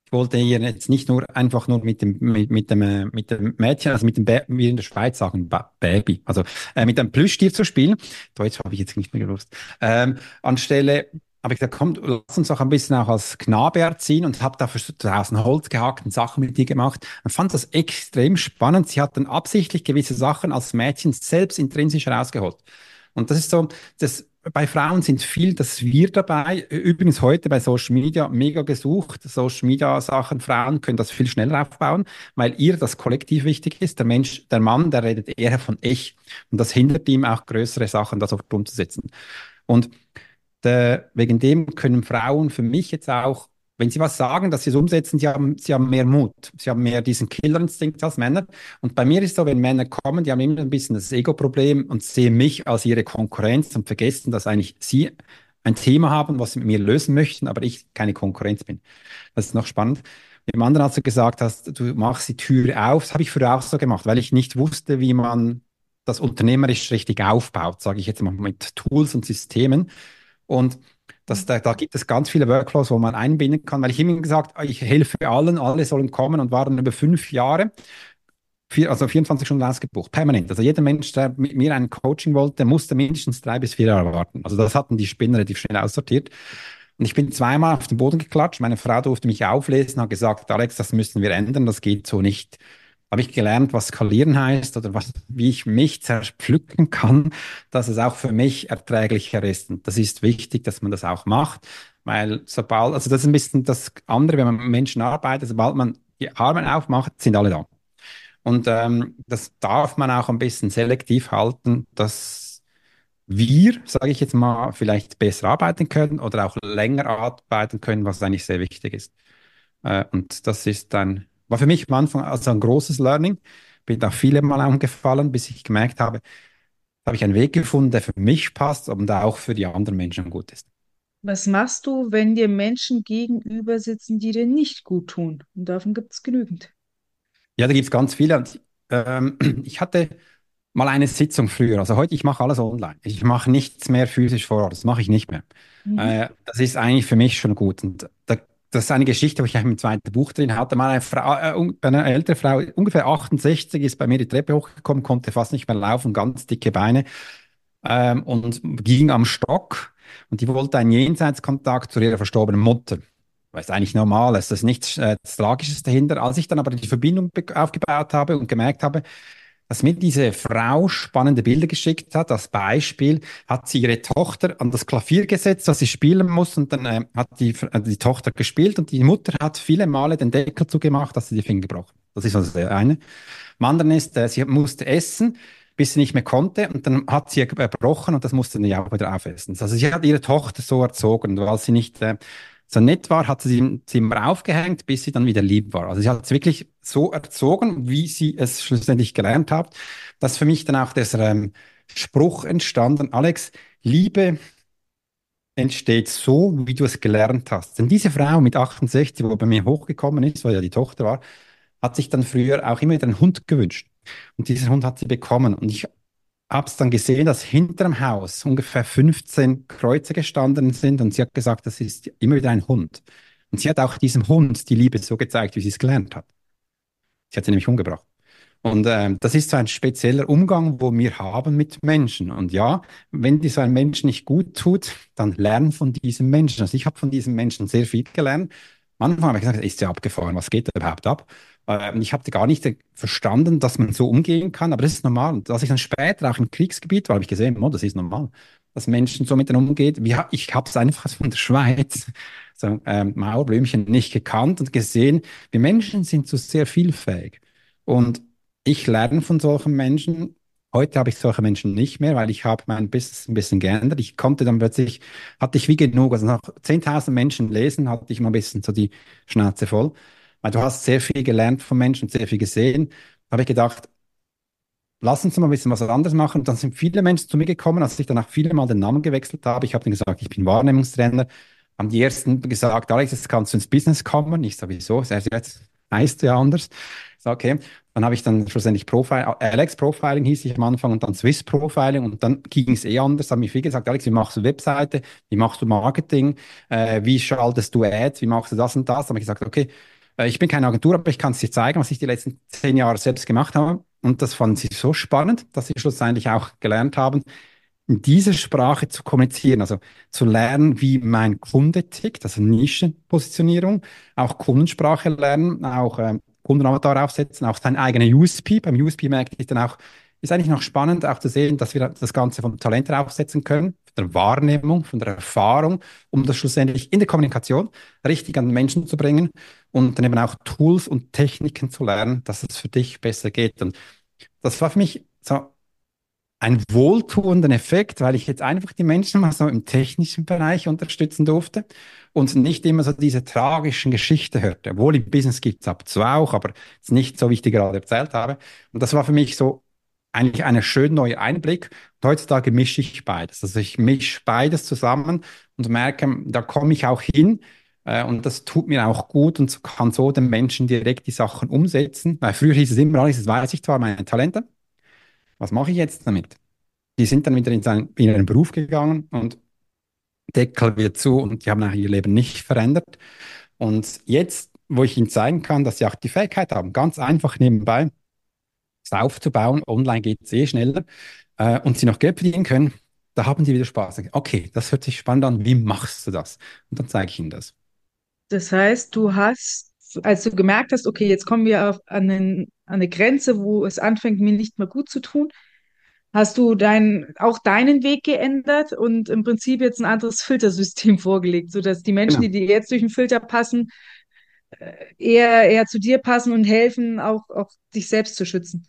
ich wollte ihr jetzt nicht nur einfach nur mit dem, mit, mit dem, äh, mit dem Mädchen, also mit dem, Ba- wie in der Schweiz sagen, ba Baby, also äh, mit einem Plüschtier zu spielen. Deutsch habe ich jetzt nicht mehr gewusst. Ähm, anstelle habe ich gesagt, komm, lass uns doch ein bisschen auch als Knabe erziehen und habe dafür so draußen Holz gehackt und Sachen mit ihr gemacht und fand das extrem spannend. Sie hat dann absichtlich gewisse Sachen als Mädchen selbst intrinsisch rausgeholt. Und das ist so, das, bei Frauen sind viel das Wir dabei. Übrigens heute bei Social Media mega gesucht. Social Media Sachen, Frauen können das viel schneller aufbauen, weil ihr das Kollektiv wichtig ist. Der Mensch, der Mann, der redet eher von Ich. Und das hindert ihm auch größere Sachen, das umzusetzen. Und der, wegen dem können Frauen für mich jetzt auch, wenn sie was sagen, dass sie es umsetzen, sie haben, sie haben mehr Mut. Sie haben mehr diesen Killerinstinkt als Männer. Und bei mir ist so, wenn Männer kommen, die haben immer ein bisschen das Ego-Problem und sehen mich als ihre Konkurrenz und vergessen, dass eigentlich sie ein Thema haben, was sie mit mir lösen möchten, aber ich keine Konkurrenz bin. Das ist noch spannend. Im anderen, als du gesagt hast, du machst die Tür auf, das habe ich früher auch so gemacht, weil ich nicht wusste, wie man das unternehmerisch richtig aufbaut, sage ich jetzt mal mit Tools und Systemen. Und das, da, da gibt es ganz viele Workflows, wo man einbinden kann, weil ich immer gesagt, ich helfe allen, alle sollen kommen und waren über fünf Jahre, vier, also 24 Stunden ausgebucht, permanent. Also jeder Mensch, der mit mir ein Coaching wollte, musste mindestens drei bis vier Jahre warten. Also das hatten die Spinner relativ schnell aussortiert. Und ich bin zweimal auf den Boden geklatscht. Meine Frau durfte mich auflesen, hat gesagt, Alex, das müssen wir ändern, das geht so nicht habe ich gelernt, was skalieren heißt oder was, wie ich mich zerpflücken kann, dass es auch für mich erträglicher ist. Und das ist wichtig, dass man das auch macht, weil sobald, also das ist ein bisschen das andere, wenn man mit Menschen arbeitet, sobald man die Arme aufmacht, sind alle da. Und ähm, das darf man auch ein bisschen selektiv halten, dass wir, sage ich jetzt mal, vielleicht besser arbeiten können oder auch länger arbeiten können, was eigentlich sehr wichtig ist. Äh, und das ist dann, war für mich am Anfang also ein großes Learning. Bin da viele Mal umgefallen, bis ich gemerkt habe, habe ich einen Weg gefunden, der für mich passt und der auch für die anderen Menschen gut ist. Was machst du, wenn dir Menschen gegenüber sitzen, die dir nicht gut tun? Und davon gibt es genügend. Ja, da gibt es ganz viele. Und, ähm, <clears throat> ich hatte mal eine Sitzung früher. Also heute, ich mache alles online. Ich mache nichts mehr physisch vor Ort. Das mache ich nicht mehr. Mhm. Äh, das ist eigentlich für mich schon gut. Und da, das ist eine Geschichte, wo ich im zweiten Buch drin hatte. Mal eine Frau, äh, eine ältere Frau, ungefähr 68, ist bei mir die Treppe hochgekommen, konnte fast nicht mehr laufen, ganz dicke Beine ähm, und ging am Stock. Und die wollte einen Jenseitskontakt zu ihrer verstorbenen Mutter. Was eigentlich normal ist, das ist nichts äh, Tragisches dahinter. Als ich dann aber die Verbindung aufgebaut habe und gemerkt habe, dass mir diese Frau spannende Bilder geschickt hat. Als Beispiel hat sie ihre Tochter an das Klavier gesetzt, dass sie spielen muss und dann äh, hat die, äh, die Tochter gespielt und die Mutter hat viele Male den Deckel zugemacht, dass sie die Finger gebrochen. Das ist also der eine. Am anderen ist, äh, sie musste essen, bis sie nicht mehr konnte und dann hat sie gebrochen und das musste sie auch wieder aufessen. Also sie hat ihre Tochter so erzogen, weil sie nicht äh, so nett war, hat sie im Zimmer aufgehängt, bis sie dann wieder lieb war. Also sie hat es wirklich so erzogen, wie sie es schlussendlich gelernt hat. dass für mich dann auch dieser ähm, Spruch entstanden, Alex, Liebe entsteht so, wie du es gelernt hast. Denn diese Frau mit 68, wo bei mir hochgekommen ist, weil ja die Tochter war, hat sich dann früher auch immer wieder einen Hund gewünscht. Und dieser Hund hat sie bekommen. Und ich habe es dann gesehen, dass hinter dem Haus ungefähr 15 Kreuze gestanden sind und sie hat gesagt, das ist immer wieder ein Hund. Und sie hat auch diesem Hund die Liebe so gezeigt, wie sie es gelernt hat. Sie hat sie nämlich umgebracht. Und äh, das ist so ein spezieller Umgang, wo wir haben mit Menschen. Und ja, wenn dir so ein Mensch nicht gut tut, dann lern von diesem Menschen. Also ich habe von diesem Menschen sehr viel gelernt. Am Anfang habe ich gesagt, ist ja abgefahren, was geht da überhaupt ab? Äh, ich habe gar nicht verstanden, dass man so umgehen kann, aber das ist normal. Und als ich dann später auch im Kriegsgebiet war, habe ich gesehen, oh, das ist normal, dass Menschen so miteinander umgehen. Wie, ich habe es einfach von der Schweiz, <laughs> so ähm, Mauerblümchen, nicht gekannt und gesehen, wir Menschen sind so sehr vielfältig. Und ich lerne von solchen Menschen. Heute habe ich solche Menschen nicht mehr, weil ich habe mein Business ein bisschen geändert. Ich konnte dann plötzlich, hatte ich wie genug, also nach 10.000 Menschen lesen, hatte ich mal ein bisschen so die Schnauze voll. Weil du hast sehr viel gelernt von Menschen, sehr viel gesehen. Da habe ich gedacht, lass uns mal ein bisschen was anderes machen. Und dann sind viele Menschen zu mir gekommen, als ich danach viele Mal den Namen gewechselt habe. Ich habe denen gesagt, ich bin Wahrnehmungstrainer. Haben die ersten gesagt, Alex, jetzt kannst du ins Business kommen. Ich sage, wieso? Jetzt heißt du ja anders. Ich sage, okay. Dann habe ich dann schlussendlich Profile, Alex Profiling hieß ich am Anfang und dann Swiss Profiling und dann ging es eh anders. Haben mir viel gesagt, Alex, wie machst du Webseite? Wie machst du Marketing? Äh, wie schaltest du Ads? Wie machst du das und das? Dann habe ich gesagt, okay, ich bin keine Agentur, aber ich kann es dir zeigen, was ich die letzten zehn Jahre selbst gemacht habe. Und das fanden sie so spannend, dass sie schlussendlich auch gelernt haben, in dieser Sprache zu kommunizieren, also zu lernen, wie mein Kunde tickt, also Nischenpositionierung, auch Kundensprache lernen, auch äh, Kundenavatar aufsetzen, auch sein eigener USP. Beim USP merke ich dann auch, ist eigentlich noch spannend, auch zu sehen, dass wir das Ganze vom Talent aufsetzen können, von der Wahrnehmung, von der Erfahrung, um das schlussendlich in der Kommunikation richtig an den Menschen zu bringen und dann eben auch Tools und Techniken zu lernen, dass es für dich besser geht. Und das war für mich so ein wohltuenden Effekt, weil ich jetzt einfach die Menschen mal so im technischen Bereich unterstützen durfte und nicht immer so diese tragischen Geschichten hörte. Obwohl im Business gibt es ab und zu auch, aber es ist nicht so, wie ich die gerade erzählt habe. Und das war für mich so eigentlich ein schön neuer Einblick. Und heutzutage mische ich beides. Also ich mische beides zusammen und merke, da komme ich auch hin. Äh, und das tut mir auch gut und kann so den Menschen direkt die Sachen umsetzen. Weil früher hieß es immer, alles, das weiß ich zwar, meine Talente. Was mache ich jetzt damit? Die sind dann wieder in, seinen, in ihren Beruf gegangen und Deckel wird zu und die haben auch ihr Leben nicht verändert. Und jetzt, wo ich ihnen zeigen kann, dass sie auch die Fähigkeit haben, ganz einfach nebenbei, aufzubauen. Online geht es eh schneller äh, und sie noch Geld verdienen können, da haben die wieder Spaß. Okay, das hört sich spannend an. Wie machst du das? Und dann zeige ich ihnen das. Das heißt, du hast, als du gemerkt hast, okay, jetzt kommen wir auf, an, den, an eine Grenze, wo es anfängt, mir nicht mehr gut zu tun, hast du dein, auch deinen Weg geändert und im Prinzip jetzt ein anderes Filtersystem <laughs> vorgelegt, sodass die Menschen, genau. die dir jetzt durch den Filter passen, äh, eher, eher zu dir passen und helfen, auch, auch dich selbst zu schützen.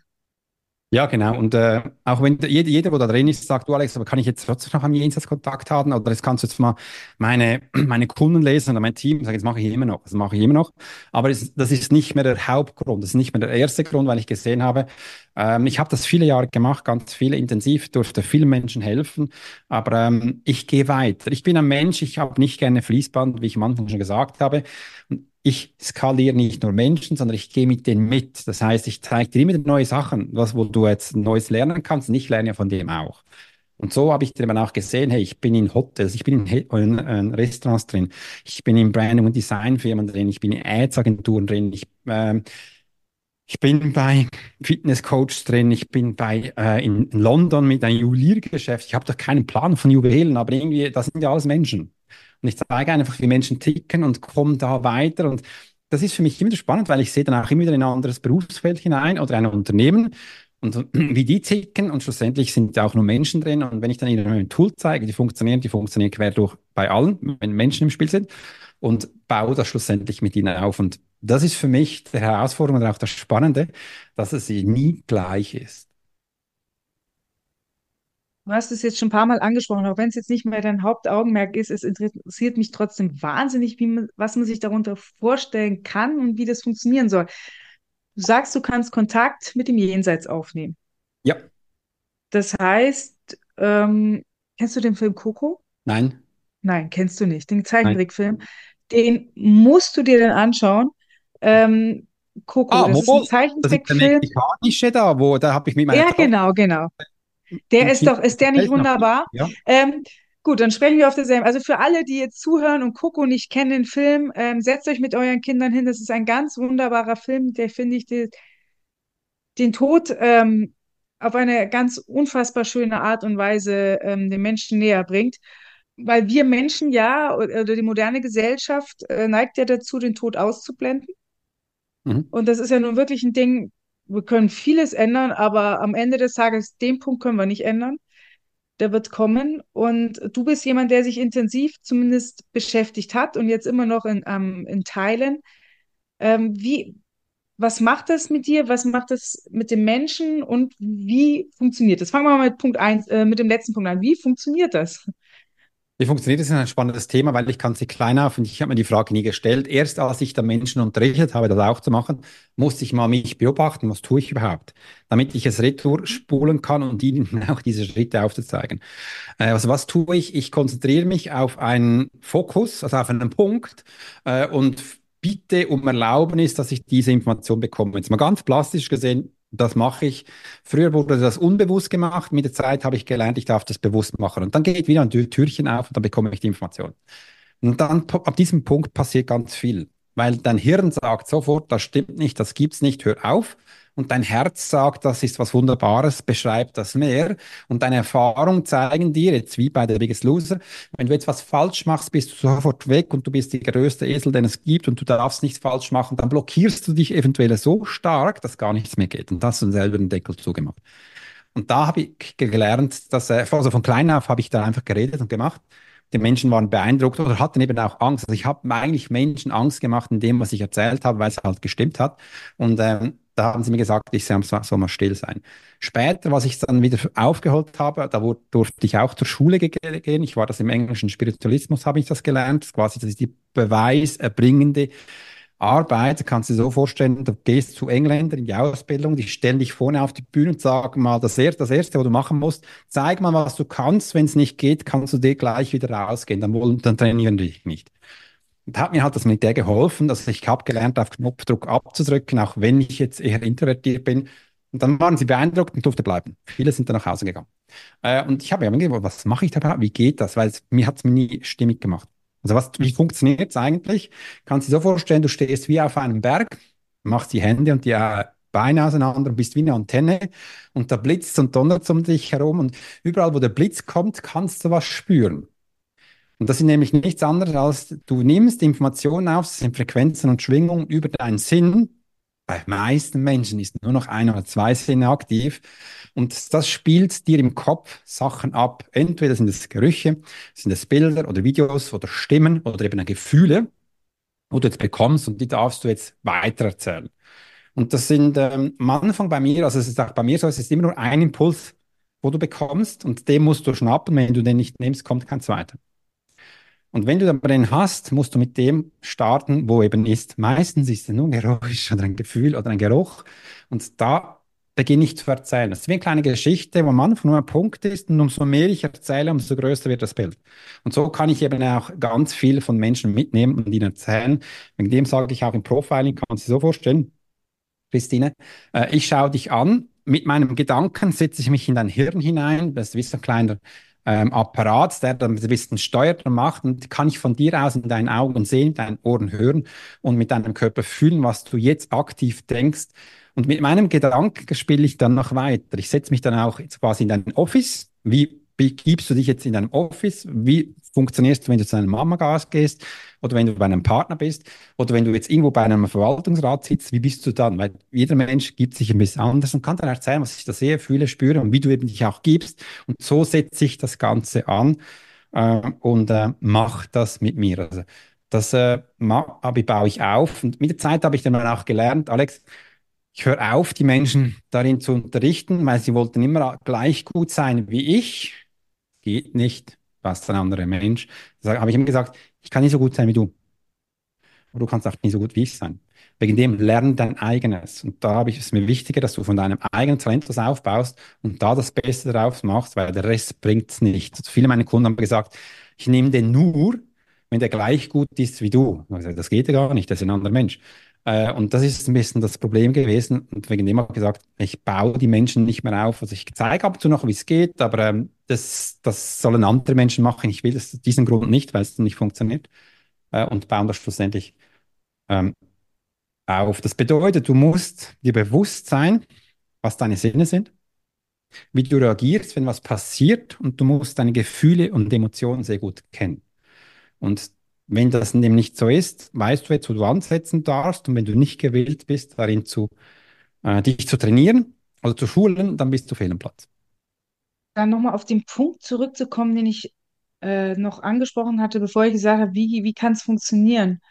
Ja, genau. Und äh, auch wenn jeder, jeder, der da drin ist, sagt, du Alex, aber kann ich jetzt trotzdem noch am Jenseits Kontakt haben? Oder jetzt kannst du jetzt mal meine, <clears throat> meine Kunden lesen oder mein Team sagen, das mache ich immer noch, das mache ich immer noch. Aber es, das ist nicht mehr der Hauptgrund, das ist nicht mehr der erste Grund, weil ich gesehen habe, ähm, ich habe das viele Jahre gemacht, ganz viele intensiv, durfte vielen Menschen helfen, aber ähm, ich gehe weiter. Ich bin ein Mensch, ich habe nicht gerne Fließband, wie ich am Anfang schon gesagt habe ich skaliere nicht nur Menschen, sondern ich gehe mit denen mit. Das heißt, ich zeige dir immer neue Sachen, was, wo du jetzt Neues lernen kannst. Und ich lerne von dem auch. Und so habe ich dann auch gesehen, hey, ich bin in Hotels, ich bin in, in, in Restaurants drin, ich bin in Branding- und Designfirmen drin, ich bin in Ads-Agenturen drin, ich, äh, ich bin bei Fitnesscoaches drin, ich bin bei äh, in London mit einem Juweliergeschäft. Ich habe doch keinen Plan von Juwelen, aber irgendwie, das sind ja alles Menschen. Und ich zeige einfach, wie Menschen ticken und komme da weiter. Und das ist für mich immer spannend, weil ich sehe dann auch immer wieder in ein anderes Berufsfeld hinein oder ein Unternehmen. und <clears throat> wie die ticken und schlussendlich sind auch nur Menschen drin und wenn ich dann ihnen ein Tool zeige, die funktionieren, die funktionieren quer durch bei allen, wenn Menschen im Spiel sind und baue das schlussendlich mit ihnen auf und das ist für mich die Herausforderung und auch das Spannende, dass es nie gleich ist. Du hast es jetzt schon ein paar Mal angesprochen, auch wenn es jetzt nicht mehr dein Hauptaugenmerk ist, es interessiert mich trotzdem wahnsinnig, wie man, was man sich darunter vorstellen kann und wie das funktionieren soll. Du sagst, du kannst Kontakt mit dem Jenseits aufnehmen. Ja. Das heißt, ähm, kennst du den Film Coco? Nein. Nein, kennst du nicht. Den Zeichentrickfilm. Den musst du dir dann anschauen. Ähm, Coco, ah, das ist ein Zeichentrickfilm. Das ist der mexikanische da, wo da habe ich mit meiner Ja, genau, genau. Der ist doch, ist der nicht wunderbar? Ja. Ähm, gut, dann sprechen wir auf derselben. Also für alle, die jetzt zuhören und Coco nicht kennen, den Film, ähm, setzt euch mit euren Kindern hin. Das ist ein ganz wunderbarer Film, der finde ich die, den Tod ähm, auf eine ganz unfassbar schöne Art und Weise ähm, den Menschen näher bringt. Weil wir Menschen ja, oder die moderne Gesellschaft äh, neigt ja dazu, den Tod auszublenden. Mhm. Und das ist ja nun wirklich ein Ding, wir können vieles ändern, aber am Ende des Tages, den Punkt können wir nicht ändern. Der wird kommen. Und du bist jemand, der sich intensiv zumindest beschäftigt hat und jetzt immer noch in, ähm, in Teilen. Ähm, wie, was macht das mit dir? Was macht das mit dem Menschen? Und wie funktioniert das? Fangen wir mal mit Punkt eins, äh, mit dem letzten Punkt an. Wie funktioniert das? Wie funktioniert das? ist ein spannendes Thema, weil ich kann sie klein auf und ich habe mir die Frage nie gestellt. Erst als ich da Menschen unterrichtet habe, das auch zu machen, musste ich mal mich beobachten, was tue ich überhaupt, damit ich es retour spulen kann und ihnen <laughs> auch diese Schritte aufzuzeigen. Äh, also was tue ich? Ich konzentriere mich auf einen Fokus, also auf einen Punkt äh, und bitte um Erlaubnis, dass ich diese Information bekomme. Jetzt mal ganz plastisch gesehen, das mache ich. Früher wurde das unbewusst gemacht. Mit der Zeit habe ich gelernt, ich darf das bewusst machen. Und dann geht wieder ein Türchen auf und dann bekomme ich die Information. Und dann ab diesem Punkt passiert ganz viel, weil dein Hirn sagt sofort, das stimmt nicht, das gibt's nicht, hör auf und dein Herz sagt, das ist was Wunderbares, beschreibt das mehr und deine Erfahrungen zeigen dir, jetzt wie bei der Biggest Loser, wenn du jetzt was falsch machst, bist du sofort weg und du bist der größte Esel, den es gibt und du darfst nichts falsch machen, dann blockierst du dich eventuell so stark, dass gar nichts mehr geht und das hast du selber den Deckel zugemacht. Und da habe ich gelernt, dass, äh, also von klein auf habe ich da einfach geredet und gemacht. Die Menschen waren beeindruckt oder hatten eben auch Angst. Also ich habe eigentlich Menschen Angst gemacht in dem, was ich erzählt habe, weil es halt gestimmt hat. Und ähm, da haben sie mir gesagt, ich soll mal still sein. Später, was ich dann wieder aufgeholt habe, da durfte ich auch zur Schule gehen. Ich war das im englischen Spiritualismus, habe ich das gelernt. Quasi, das ist die beweiserbringende Arbeit. Kannst du dir so vorstellen, du gehst zu Engländern in die Ausbildung, die stellen dich vorne auf die Bühne und sagen mal, das, er das Erste, was du machen musst, zeig mal, was du kannst. Wenn es nicht geht, kannst du dir gleich wieder rausgehen. Dann, wollen, dann trainieren die dich nicht. Und hat mir halt das mit der geholfen, dass ich habe gelernt, auf Knopfdruck abzudrücken, auch wenn ich jetzt eher introvertiert bin. Und dann waren sie beeindruckt und durfte bleiben. Viele sind dann nach Hause gegangen. Äh, und ich habe mir gedacht, was mache ich da? Wie geht das? Weil es, mir hat es mir nie stimmig gemacht. Also was, wie funktioniert es eigentlich? Kannst du dir so vorstellen, du stehst wie auf einem Berg, machst die Hände und die äh, Beine auseinander und bist wie eine Antenne und da blitzt und donnert um dich herum und überall, wo der Blitz kommt, kannst du was spüren. Und das ist nämlich nichts anderes als, du nimmst Informationen auf, das sind Frequenzen und Schwingungen über deinen Sinn. Bei meisten Menschen ist nur noch ein oder zwei Sinne aktiv. Und das spielt dir im Kopf Sachen ab. Entweder sind es Gerüche, sind es Bilder oder Videos oder Stimmen oder eben Gefühle, wo du jetzt bekommst und die darfst du jetzt weitererzählen. Und das sind ähm, am Anfang bei mir, also es ist auch bei mir so, es ist immer nur ein Impuls, wo du bekommst und den musst du schnappen. Wenn du den nicht nimmst, kommt kein zweiter. Und wenn du aber den hast, musst du mit dem starten, wo eben ist. Meistens ist es nur ein Geräusch oder ein Gefühl oder ein Geruch. Und da beginne ich zu erzählen. Das ist wie eine kleine Geschichte, wo am Anfang nur ein Punkt ist und umso mehr ich erzähle, umso größer wird das Bild. Und so kann ich eben auch ganz viel von Menschen mitnehmen und ihnen erzählen. Wegen dem sage ich auch im Profiling, kannst du dir so vorstellen, Christine, äh, ich schaue dich an, mit meinem Gedanken setze ich mich in dein Hirn hinein, das ist wie so ein kleiner ähm, Apparat, der dann ein bisschen steuert und macht und kann ich von dir aus in deinen Augen sehen, deinen Ohren hören und mit deinem Körper fühlen, was du jetzt aktiv denkst. Und mit meinem Gedanken spiele ich dann noch weiter. Ich setze mich dann auch jetzt quasi in dein Office. Wie begibst du dich jetzt in deinem Office? Wie funktionierst, wenn du zu deiner Mama gehst oder wenn du bei einem Partner bist oder wenn du jetzt irgendwo bei einem Verwaltungsrat sitzt, wie bist du dann? Weil jeder Mensch gibt sich ein bisschen anders und kann dann erzählen, was ich da sehe, fühle, spüre und wie du eben dich auch gibst. Und so setzt sich das Ganze an äh, und äh, macht das mit mir. Also das äh, baue ich auf. Und mit der Zeit habe ich dann auch gelernt, Alex, ich höre auf, die Menschen darin zu unterrichten, weil sie wollten immer gleich gut sein wie ich. Geht nicht, was ein anderer Mensch. Da habe ich ihm gesagt, ich kann nicht so gut sein wie du. Aber du kannst auch nicht so gut wie ich sein. Wegen dem lern dein eigenes. Und da habe ich es mir wichtiger, dass du von deinem eigenen Talent das aufbaust und da das Beste daraus machst, weil der Rest bringt es nicht. Also viele meiner Kunden haben gesagt, ich nehme den nur, wenn der gleich gut ist wie du. Gesagt, das geht ja gar nicht, das ist ein anderer Mensch. Äh, und das ist ein bisschen das Problem gewesen. Und wegen dem habe ich gesagt, ich baue die Menschen nicht mehr auf. Also ich zeige ab und zu noch, wie es geht, aber ähm, das, das sollen andere Menschen machen. Ich will das aus diesem Grund nicht, weil es nicht funktioniert. Äh, und bauen das schlussendlich ähm, auf. Das bedeutet, du musst dir bewusst sein, was deine Sinne sind, wie du reagierst, wenn was passiert und du musst deine Gefühle und Emotionen sehr gut kennen. Und wenn das dem nicht so ist, weißt du jetzt, wo du ansetzen darfst und wenn du nicht gewillt bist, darin zu, äh, dich zu trainieren oder zu schulen, dann bist du fehl am Platz. Dann nochmal auf den Punkt zurückzukommen, den ich äh, noch angesprochen hatte, bevor ich gesagt habe, wie, wie kann es funktionieren?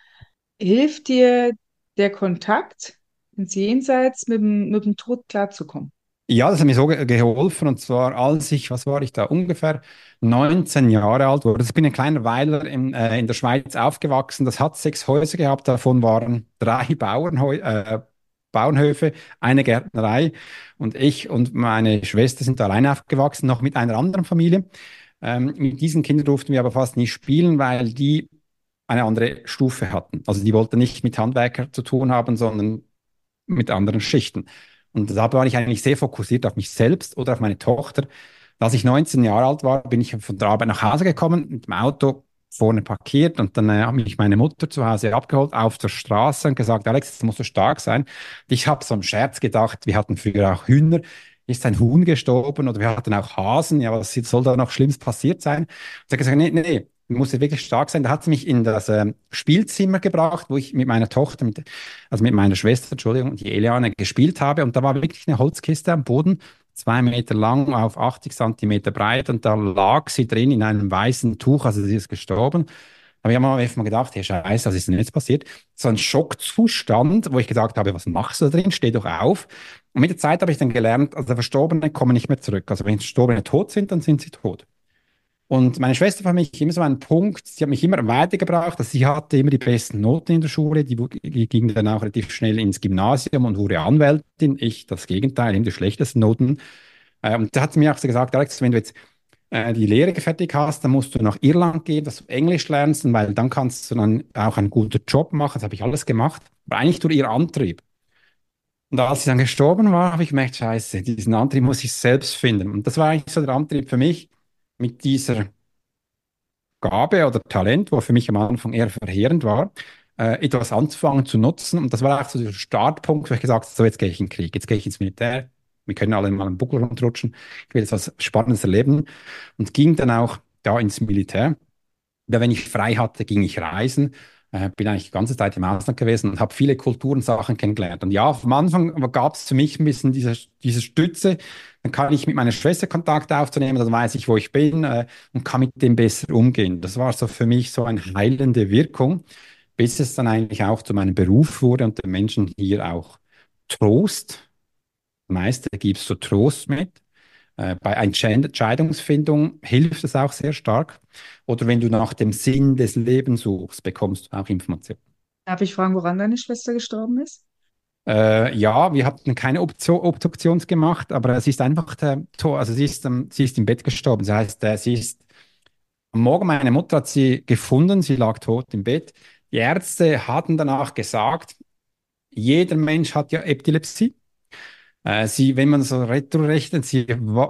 Hilft dir der Kontakt ins Jenseits mit dem, mit dem Tod klarzukommen? Ja, das hat mir so geholfen. Und zwar, als ich, was war ich da, ungefähr 19 Jahre alt wurde. Ich bin ein kleiner Weiler in, äh, in der Schweiz aufgewachsen. Das hat sechs Häuser gehabt. Davon waren drei Bauernhäu äh, Bauernhöfe, eine Gärtnerei. Und ich und meine Schwester sind alleine aufgewachsen, noch mit einer anderen Familie. Ähm, mit diesen Kindern durften wir aber fast nie spielen, weil die eine andere Stufe hatten. Also die wollten nicht mit Handwerker zu tun haben, sondern mit anderen Schichten. Und da war ich eigentlich sehr fokussiert auf mich selbst oder auf meine Tochter. Als ich 19 Jahre alt war, bin ich von der Arbeit nach Hause gekommen, mit dem Auto vorne parkiert und dann äh, hat mich meine Mutter zu Hause abgeholt auf der Straße und gesagt, Alex, das muss so stark sein. Ich habe so einen Scherz gedacht, wir hatten früher auch Hühner, ist ein Huhn gestorben oder wir hatten auch Hasen, ja, was soll da noch Schlimmes passiert sein? Und sie hat gesagt, nee, nee, musste wirklich stark sein. Da hat sie mich in das äh, Spielzimmer gebracht, wo ich mit meiner Tochter, mit, also mit meiner Schwester, Entschuldigung, die Eliane, gespielt habe. Und da war wirklich eine Holzkiste am Boden, zwei Meter lang auf 80 Zentimeter breit. Und da lag sie drin in einem weißen Tuch, also sie ist gestorben. Aber ich habe mir mal gedacht, hey Scheiße, was ist denn jetzt passiert? So ein Schockzustand, wo ich gedacht habe, was machst du da drin? Steh doch auf. Und mit der Zeit habe ich dann gelernt, also Verstorbene kommen nicht mehr zurück. Also wenn Verstorbene tot sind, dann sind sie tot. Und meine Schwester war mich immer so ein Punkt, sie hat mich immer weitergebracht, dass sie hatte immer die besten Noten in der Schule, die, ging dann auch relativ schnell ins Gymnasium und wurde Anwältin. Ich das Gegenteil, eben die schlechtesten Noten. Äh, und da hat sie mir auch so gesagt, Alex, wenn du jetzt äh, die Lehre fertig hast, dann musst du nach Irland gehen, dass du Englisch lernst, weil dann kannst du dann auch einen guten Job machen. Das habe ich alles gemacht, aber eigentlich durch ihr Antrieb. Und als sie dann gestorben war, habe ich gemerkt, scheiße, diesen Antrieb muss ich selbst finden. Und das war eigentlich so der Antrieb für mich, mit dieser Gabe oder Talent, wo für mich am Anfang eher verheerend war, äh, etwas anzufangen zu nutzen. Und das war auch so der Startpunkt, wo ich gesagt habe, so jetzt gehe ich in den Krieg, jetzt gehe ich ins Militär. Wir können alle mal einen Buckel runterrutschen. Ich will jetzt was Spannendes erleben. Und ging dann auch da ins Militär. Wenn ich frei hatte, ging ich reisen. Äh, bin eigentlich die ganze Zeit im Ausland gewesen und habe viele Kulturensachen kennengelernt. Und ja, am Anfang gab es für mich ein bisschen diese, diese Stütze. Dann kann ich mit meiner Schwester Kontakt aufzunehmen, dann weiß ich, wo ich bin äh, und kann mit dem besser umgehen. Das war so für mich so eine heilende Wirkung, bis es dann eigentlich auch zu meinem Beruf wurde und den Menschen hier auch Trost, meist gibst du Trost mit. Äh, bei Entscheidungsfindung hilft es auch sehr stark. Oder wenn du nach dem Sinn des Lebens suchst, bekommst du auch Informationen. Darf ich fragen, woran deine Schwester gestorben ist? Äh, ja, wir hatten keine Obduktion gemacht, aber es ist einfach, der, also sie ist, ähm, sie ist im Bett gestorben. Das heißt, äh, sie ist am Morgen, meine Mutter hat sie gefunden, sie lag tot im Bett. Die Ärzte hatten danach gesagt, jeder Mensch hat ja Epilepsie. Äh, sie, wenn man so retrorechnet, sie,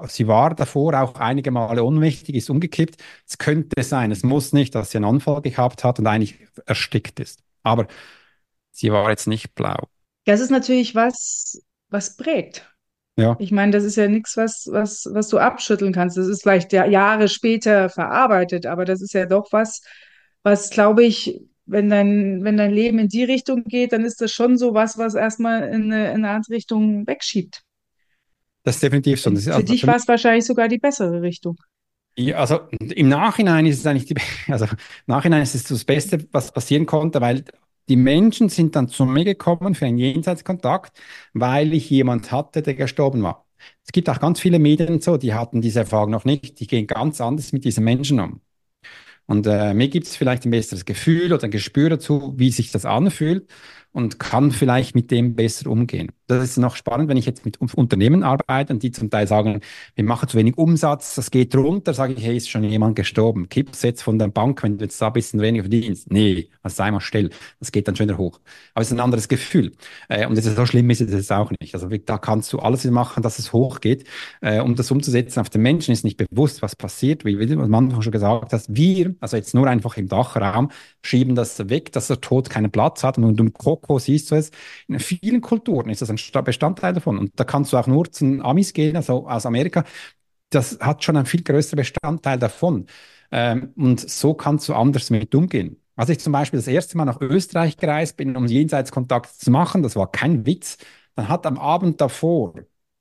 sie war davor auch einige Male ohnmächtig, ist umgekippt. Es könnte sein, es muss nicht, dass sie einen Anfall gehabt hat und eigentlich erstickt ist. Aber sie war jetzt nicht blau. Das ist natürlich was, was prägt. Ja. Ich meine, das ist ja nichts, was, was, was du abschütteln kannst. Das ist vielleicht ja Jahre später verarbeitet, aber das ist ja doch was, was, glaube ich, wenn dein, wenn dein Leben in die Richtung geht, dann ist das schon so was, was erstmal in eine, in eine andere Richtung wegschiebt. Das ist definitiv so. Ist für dich für war es wahrscheinlich sogar die bessere Richtung. ja, also im Nachhinein ist es eigentlich die, <laughs> also im Nachhinein ist es das Beste, was passieren konnte, weil die Menschen sind dann zu mir gekommen für einen Jenseitskontakt, weil ich jemand hatte, der gestorben war. Es gibt auch ganz viele Medien so, die hatten diese Erfahrung noch nicht, die gehen ganz anders mit diesen Menschen um. Und äh, mir gibt es vielleicht ein besseres Gefühl oder ein Gespür dazu, wie sich das anfühlt und kann vielleicht mit dem besser umgehen. Das ist noch spannend, wenn ich jetzt mit Unternehmen arbeite und die zum Teil sagen, wir machen zu wenig Umsatz, das geht runter, sage ich, hey, ist schon jemand gestorben. Kipp's jetzt von der Bank, wenn du jetzt da ein bisschen weniger verdienst. Nee, das sei mal still. Das geht dann schon wieder hoch. Aber es ist ein anderes Gefühl. Äh, und so schlimm ist es auch nicht. Also da kannst du alles machen, dass es hochgeht. Äh, um das umzusetzen auf den Menschen ist nicht bewusst, was passiert, wie, wie du am Anfang schon gesagt hast. Wir, also jetzt nur einfach im Dachraum, schieben das weg, dass der Tod keinen Platz hat. Und im Koko siehst du es. In vielen Kulturen ist das ein Bestandteil davon. Und da kannst du auch nur zu Amis gehen, also aus Amerika. Das hat schon einen viel größeren Bestandteil davon. Ähm, und so kannst du anders mit umgehen. Als ich zum Beispiel das erste Mal nach Österreich gereist bin, um Jenseitskontakt zu machen, das war kein Witz, dann hat am Abend davor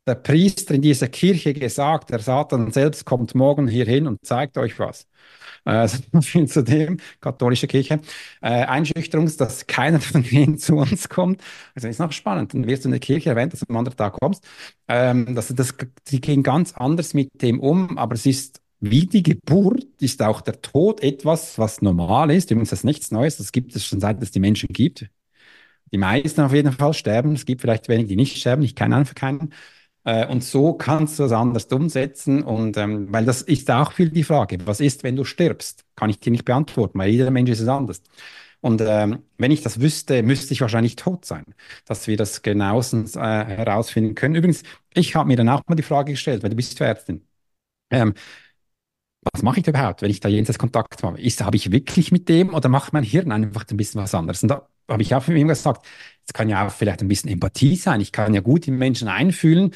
der Priester in dieser Kirche gesagt, der Satan selbst kommt morgen hierhin und zeigt euch was. Also <laughs> viel zu dem, katholische Kirche. Äh, Einschüchterung, dass keiner von denen zu uns kommt. Also ist noch spannend. Dann wirst du in der Kirche erwähnt, dass du am anderen Tag kommst. Ähm, das, das, die gehen ganz anders mit dem um, aber es ist wie die Geburt ist auch der Tod etwas, was normal ist. Übrigens, das ist nichts Neues. Das gibt es schon seit es die Menschen gibt. Die meisten auf jeden Fall sterben. Es gibt vielleicht wenige, die nicht sterben. Ich kenne einfach keinen. Äh, und so kannst du das anders umsetzen. Und ähm, weil das ist auch viel die Frage, was ist, wenn du stirbst? Kann ich dir nicht beantworten, weil jeder Mensch ist es anders. Und ähm, wenn ich das wüsste, müsste ich wahrscheinlich tot sein, dass wir das genauestens äh, herausfinden können. Übrigens, ich habe mir dann auch mal die Frage gestellt, weil du bist Ärztin. Ähm, was mache ich überhaupt, wenn ich da jenseits Kontakt habe? Ist, habe ich wirklich mit dem oder macht mein Hirn einfach ein bisschen was anderes? Und da habe ich auch für mich gesagt, es kann ja auch vielleicht ein bisschen Empathie sein. Ich kann ja gut in Menschen einfühlen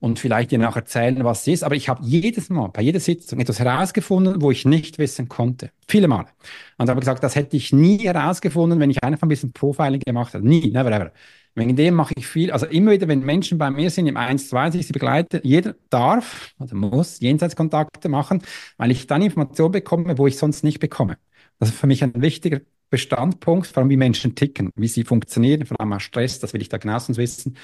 und vielleicht ihnen auch erzählen, was es ist. Aber ich habe jedes Mal, bei jeder Sitzung etwas herausgefunden, wo ich nicht wissen konnte. Viele Male. Und habe gesagt, das hätte ich nie herausgefunden, wenn ich einfach ein bisschen Profiling gemacht hätte. Nie, never ever. Wegen dem mache ich viel, also immer wieder, wenn Menschen bei mir sind im 1 2 ich sie begleite, jeder darf oder muss Jenseitskontakte machen, weil ich dann Informationen bekomme, wo ich sonst nicht bekomme. Das ist für mich ein wichtiger Bestandpunkt, vor allem wie Menschen ticken, wie sie funktionieren, vor allem auch Stress, das will ich da genauestens wissen,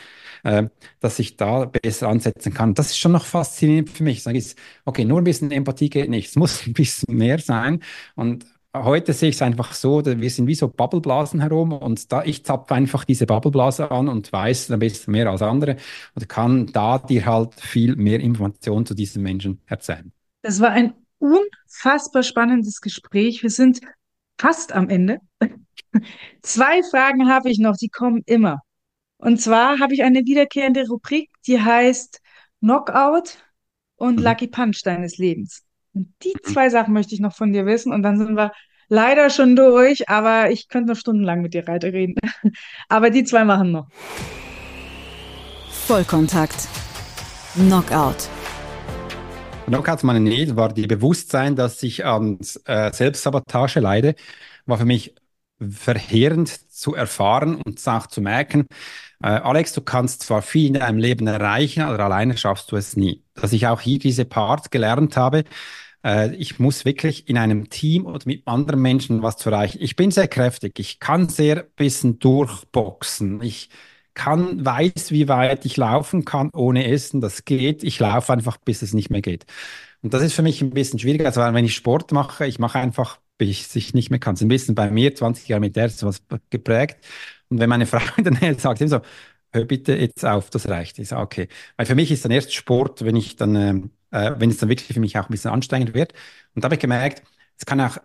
äh, dass ich da besser ansetzen kann. Das ist schon noch faszinierend für mich. Sag ich, okay, nur ein bisschen Empathie geht nicht, es muss ein bisschen mehr sein und Heute sehe ich es einfach so, wir sind wie so Bubbleblasen herum und da ich zapfe einfach diese Bubbleblase an und weiß ein bisschen mehr als andere und kann da dir halt viel mehr Informationen zu diesen Menschen erzählen. Das war ein unfassbar spannendes Gespräch. Wir sind fast am Ende. Zwei Fragen habe ich noch, die kommen immer. Und zwar habe ich eine wiederkehrende Rubrik, die heißt Knockout und Mhm. Lucky Punch deines Lebens. Und die zwei Sachen möchte ich noch von dir wissen. Und dann sind wir leider schon durch, aber ich könnte noch stundenlang mit dir weiterreden. <laughs> Aber die zwei machen noch. Vollkontakt. Knockout. Knockout meine Nähe war die Bewusstsein, dass ich an äh, Selbstsabotage leide, war für mich verheerend zu erfahren und auch zu merken, äh, Alex, du kannst zwar viel in deinem Leben erreichen, aber alleine schaffst du es nie. Dass ich auch hier diese Part gelernt habe, äh, ich muss wirklich in einem Team oder mit anderen Menschen was zu erreichen. Ich bin sehr kräftig, ich kann sehr bisschen durchboxen, ich kann, weiß, wie weit ich laufen kann ohne Essen, das geht. Ich laufe einfach, bis es nicht mehr geht. Und das ist für mich ein bisschen schwieriger. Also wenn ich Sport mache, ich mache einfach, bis ich nicht mehr kann. Es ist ein bisschen bei mir, 20 Jahre mit der, sowas geprägt. Und wenn meine <laughs> Frau Nähe sagt, eben so, hör bitte jetzt auf, das reicht. Ich sage, okay. Weil für mich ist dann erst Sport, wenn ich dann, ähm, äh, wenn es dann wirklich für mich auch ein bisschen anstrengend wird. Und da habe ich gemerkt, es kann auch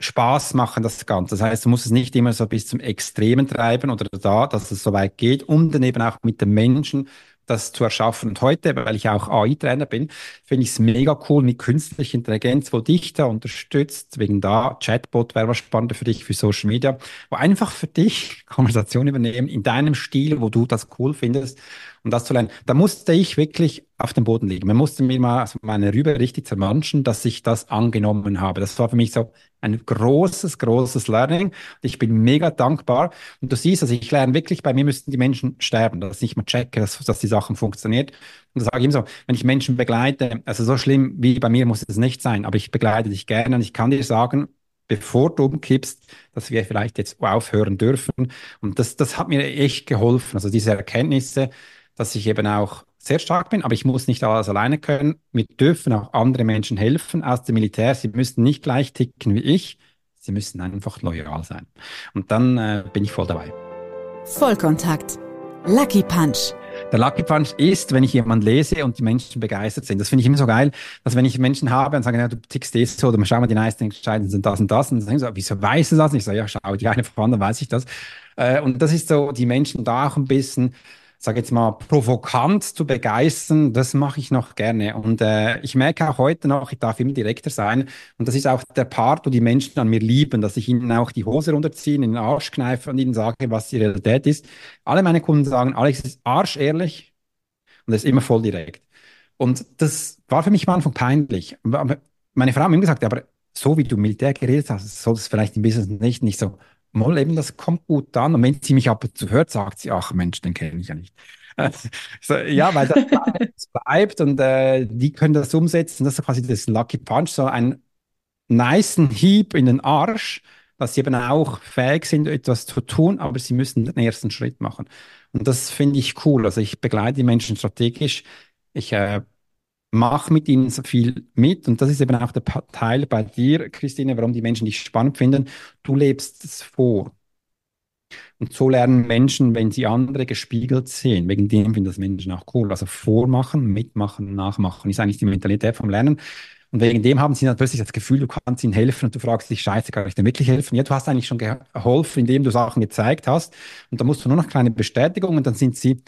Spaß machen, das Ganze. Das heißt, du musst es nicht immer so bis zum Extremen treiben oder da, dass es so weit geht, um dann eben auch mit den Menschen das zu erschaffen. Und heute, weil ich auch AI-Trainer bin, finde ich es mega cool mit künstlicher Intelligenz, wo dich da unterstützt, wegen da Chatbot wäre was Spannendes für dich, für Social Media, wo einfach für dich <laughs> Konversation übernehmen in deinem Stil, wo du das cool findest um das zu lernen. Da musste ich wirklich auf dem Boden liegen. Man musste mir mal meine Rübe richtig zermanschen, dass ich das angenommen habe. Das war für mich so ein großes, großes Learning. Ich bin mega dankbar. Und du siehst, also ich lerne wirklich, bei mir müssten die Menschen sterben, dass ich mal checke, dass, dass die Sachen funktioniert. Und das sage ich immer so, wenn ich Menschen begleite, also so schlimm wie bei mir muss es nicht sein, aber ich begleite dich gerne und ich kann dir sagen, bevor du umkippst, dass wir vielleicht jetzt aufhören dürfen. Und das, das hat mir echt geholfen. Also diese Erkenntnisse, dass ich eben auch sehr stark bin, aber ich muss nicht alles alleine können. Mir dürfen auch andere Menschen helfen aus dem Militär. Sie müssen nicht gleich ticken wie ich. Sie müssen einfach loyal sein. Und dann äh, bin ich voll dabei. Vollkontakt. Lucky Punch. Der Lucky Punch ist, wenn ich jemanden lese und die Menschen begeistert sind. Das finde ich immer so geil, dass wenn ich Menschen habe und sage, ja, du tickst eh so, oder schau mal, die meisten Entscheidungen sind das und das. Und dann sagen sie so, wieso weiß du das? Und ich sage, ja, schau die eine <laughs> von dann weiß ich das. Äh, und das ist so, die Menschen da auch ein bisschen sage jetzt mal, provokant zu begeistern, das mache ich noch gerne. Und äh, ich merke auch heute noch, ich darf immer direkter sein. Und das ist auch der Part, wo die Menschen an mir lieben, dass ich ihnen auch die Hose runterziehe, in den Arsch kneife und ihnen sage, was die Realität ist. Alle meine Kunden sagen, Alex ist arschehrlich und er ist immer voll direkt. Und das war für mich am Anfang peinlich. Meine Frau hat mir gesagt, aber so wie du Militär geredet hast, soll es vielleicht im Business nicht, nicht so, Moll eben, das kommt gut an. Und wenn sie mich ab und zu hört, sagt sie, ach Mensch, den kenne ich ja nicht. <laughs> ja, weil das bleibt und äh, die können das umsetzen. Das ist quasi das Lucky Punch, so ein niceen Hieb in den Arsch, dass sie eben auch fähig sind, etwas zu tun, aber sie müssen den ersten Schritt machen. Und das finde ich cool. Also ich begleite die Menschen strategisch. Ich äh, mach mit ihnen so viel mit. Und das ist eben auch der Teil bei dir, Christine, warum die Menschen dich spannend finden. Du lebst es vor. Und so lernen Menschen, wenn sie andere gespiegelt sehen. Wegen dem finden das Menschen auch cool. Also vormachen, mitmachen, nachmachen ist eigentlich die Mentalität vom Lernen. Und wegen dem haben sie plötzlich das Gefühl, du kannst ihnen helfen und du fragst dich, scheiße, kann ich dir wirklich helfen? Ja, du hast eigentlich schon geholfen, indem du Sachen gezeigt hast. Und da musst du nur noch kleine Bestätigungen und dann sind sie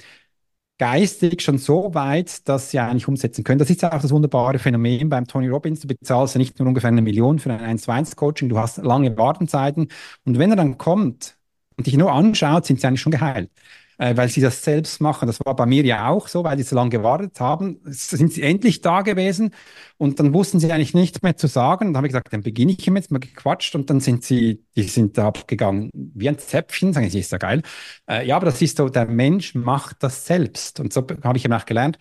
geistig schon so weit, dass sie eigentlich umsetzen können. Das ist auch das wunderbare Phänomen beim Tony Robbins. Du bezahlst ja nicht nur ungefähr eine Million für ein 1-1-Coaching, du hast lange Wartenzeiten. Und wenn er dann kommt und dich nur anschaut, sind sie eigentlich schon geheilt äh, weil sie das selbst machen. Das war bei mir ja auch so, weil die so lange gewartet haben. Sind sie endlich da gewesen und dann wussten sie eigentlich nichts mehr zu sagen. Und dann habe ich gesagt, dann beginne ich jetzt mal gequatscht und dann sind sie, die sind da abgegangen wie ein Zäpfchen, sagen sie, ist ja geil. Äh, ja, aber das ist so, der Mensch macht das selbst. Und so habe ich eben auch gelernt,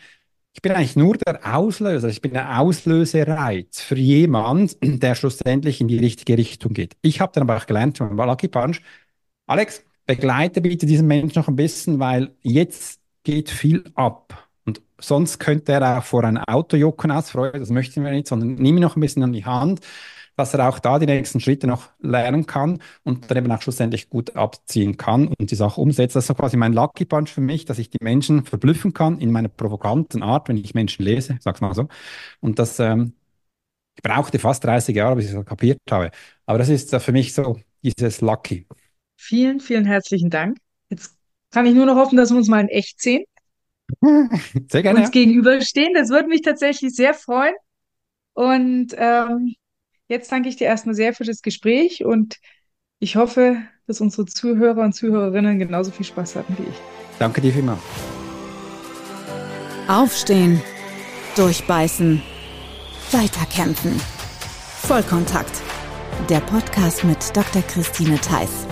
ich bin eigentlich nur der Auslöser. Ich bin der Auslösereiz für jemanden, der schlussendlich in die richtige Richtung geht. Ich habe dann aber auch gelernt, beim Lucky Punch, Alex, begleite bitte diesen Menschen noch ein bisschen, weil jetzt geht viel ab. Und sonst könnte er auch vor ein Auto jucken aus Freude, das möchten wir nicht, sondern nimm ihn noch ein bisschen an die Hand, dass er auch da die nächsten Schritte noch lernen kann und dann eben auch schlussendlich gut abziehen kann und die Sache umsetzt. Das ist so quasi mein Lucky Punch für mich, dass ich die Menschen verblüffen kann in meiner provokanten Art, wenn ich Menschen lese, sag's mal so. Und das, ähm, ich brauchte fast 30 Jahre, bis ich das kapiert habe. Aber das ist für mich so dieses Lucky. Vielen, vielen herzlichen Dank. Jetzt kann ich nur noch hoffen, dass wir uns mal in echt sehen. <laughs> Sehr gerne. Uns gegenüberstehen. Das würde mich tatsächlich sehr freuen. Und ähm, jetzt danke ich dir erstmal sehr für das Gespräch und ich hoffe, dass unsere Zuhörer und Zuhörerinnen genauso viel Spaß hatten wie ich. Danke dir vielmals. Aufstehen, durchbeißen, weiterkämpfen. Vollkontakt. Der Podcast mit Dr. Christine Theiss.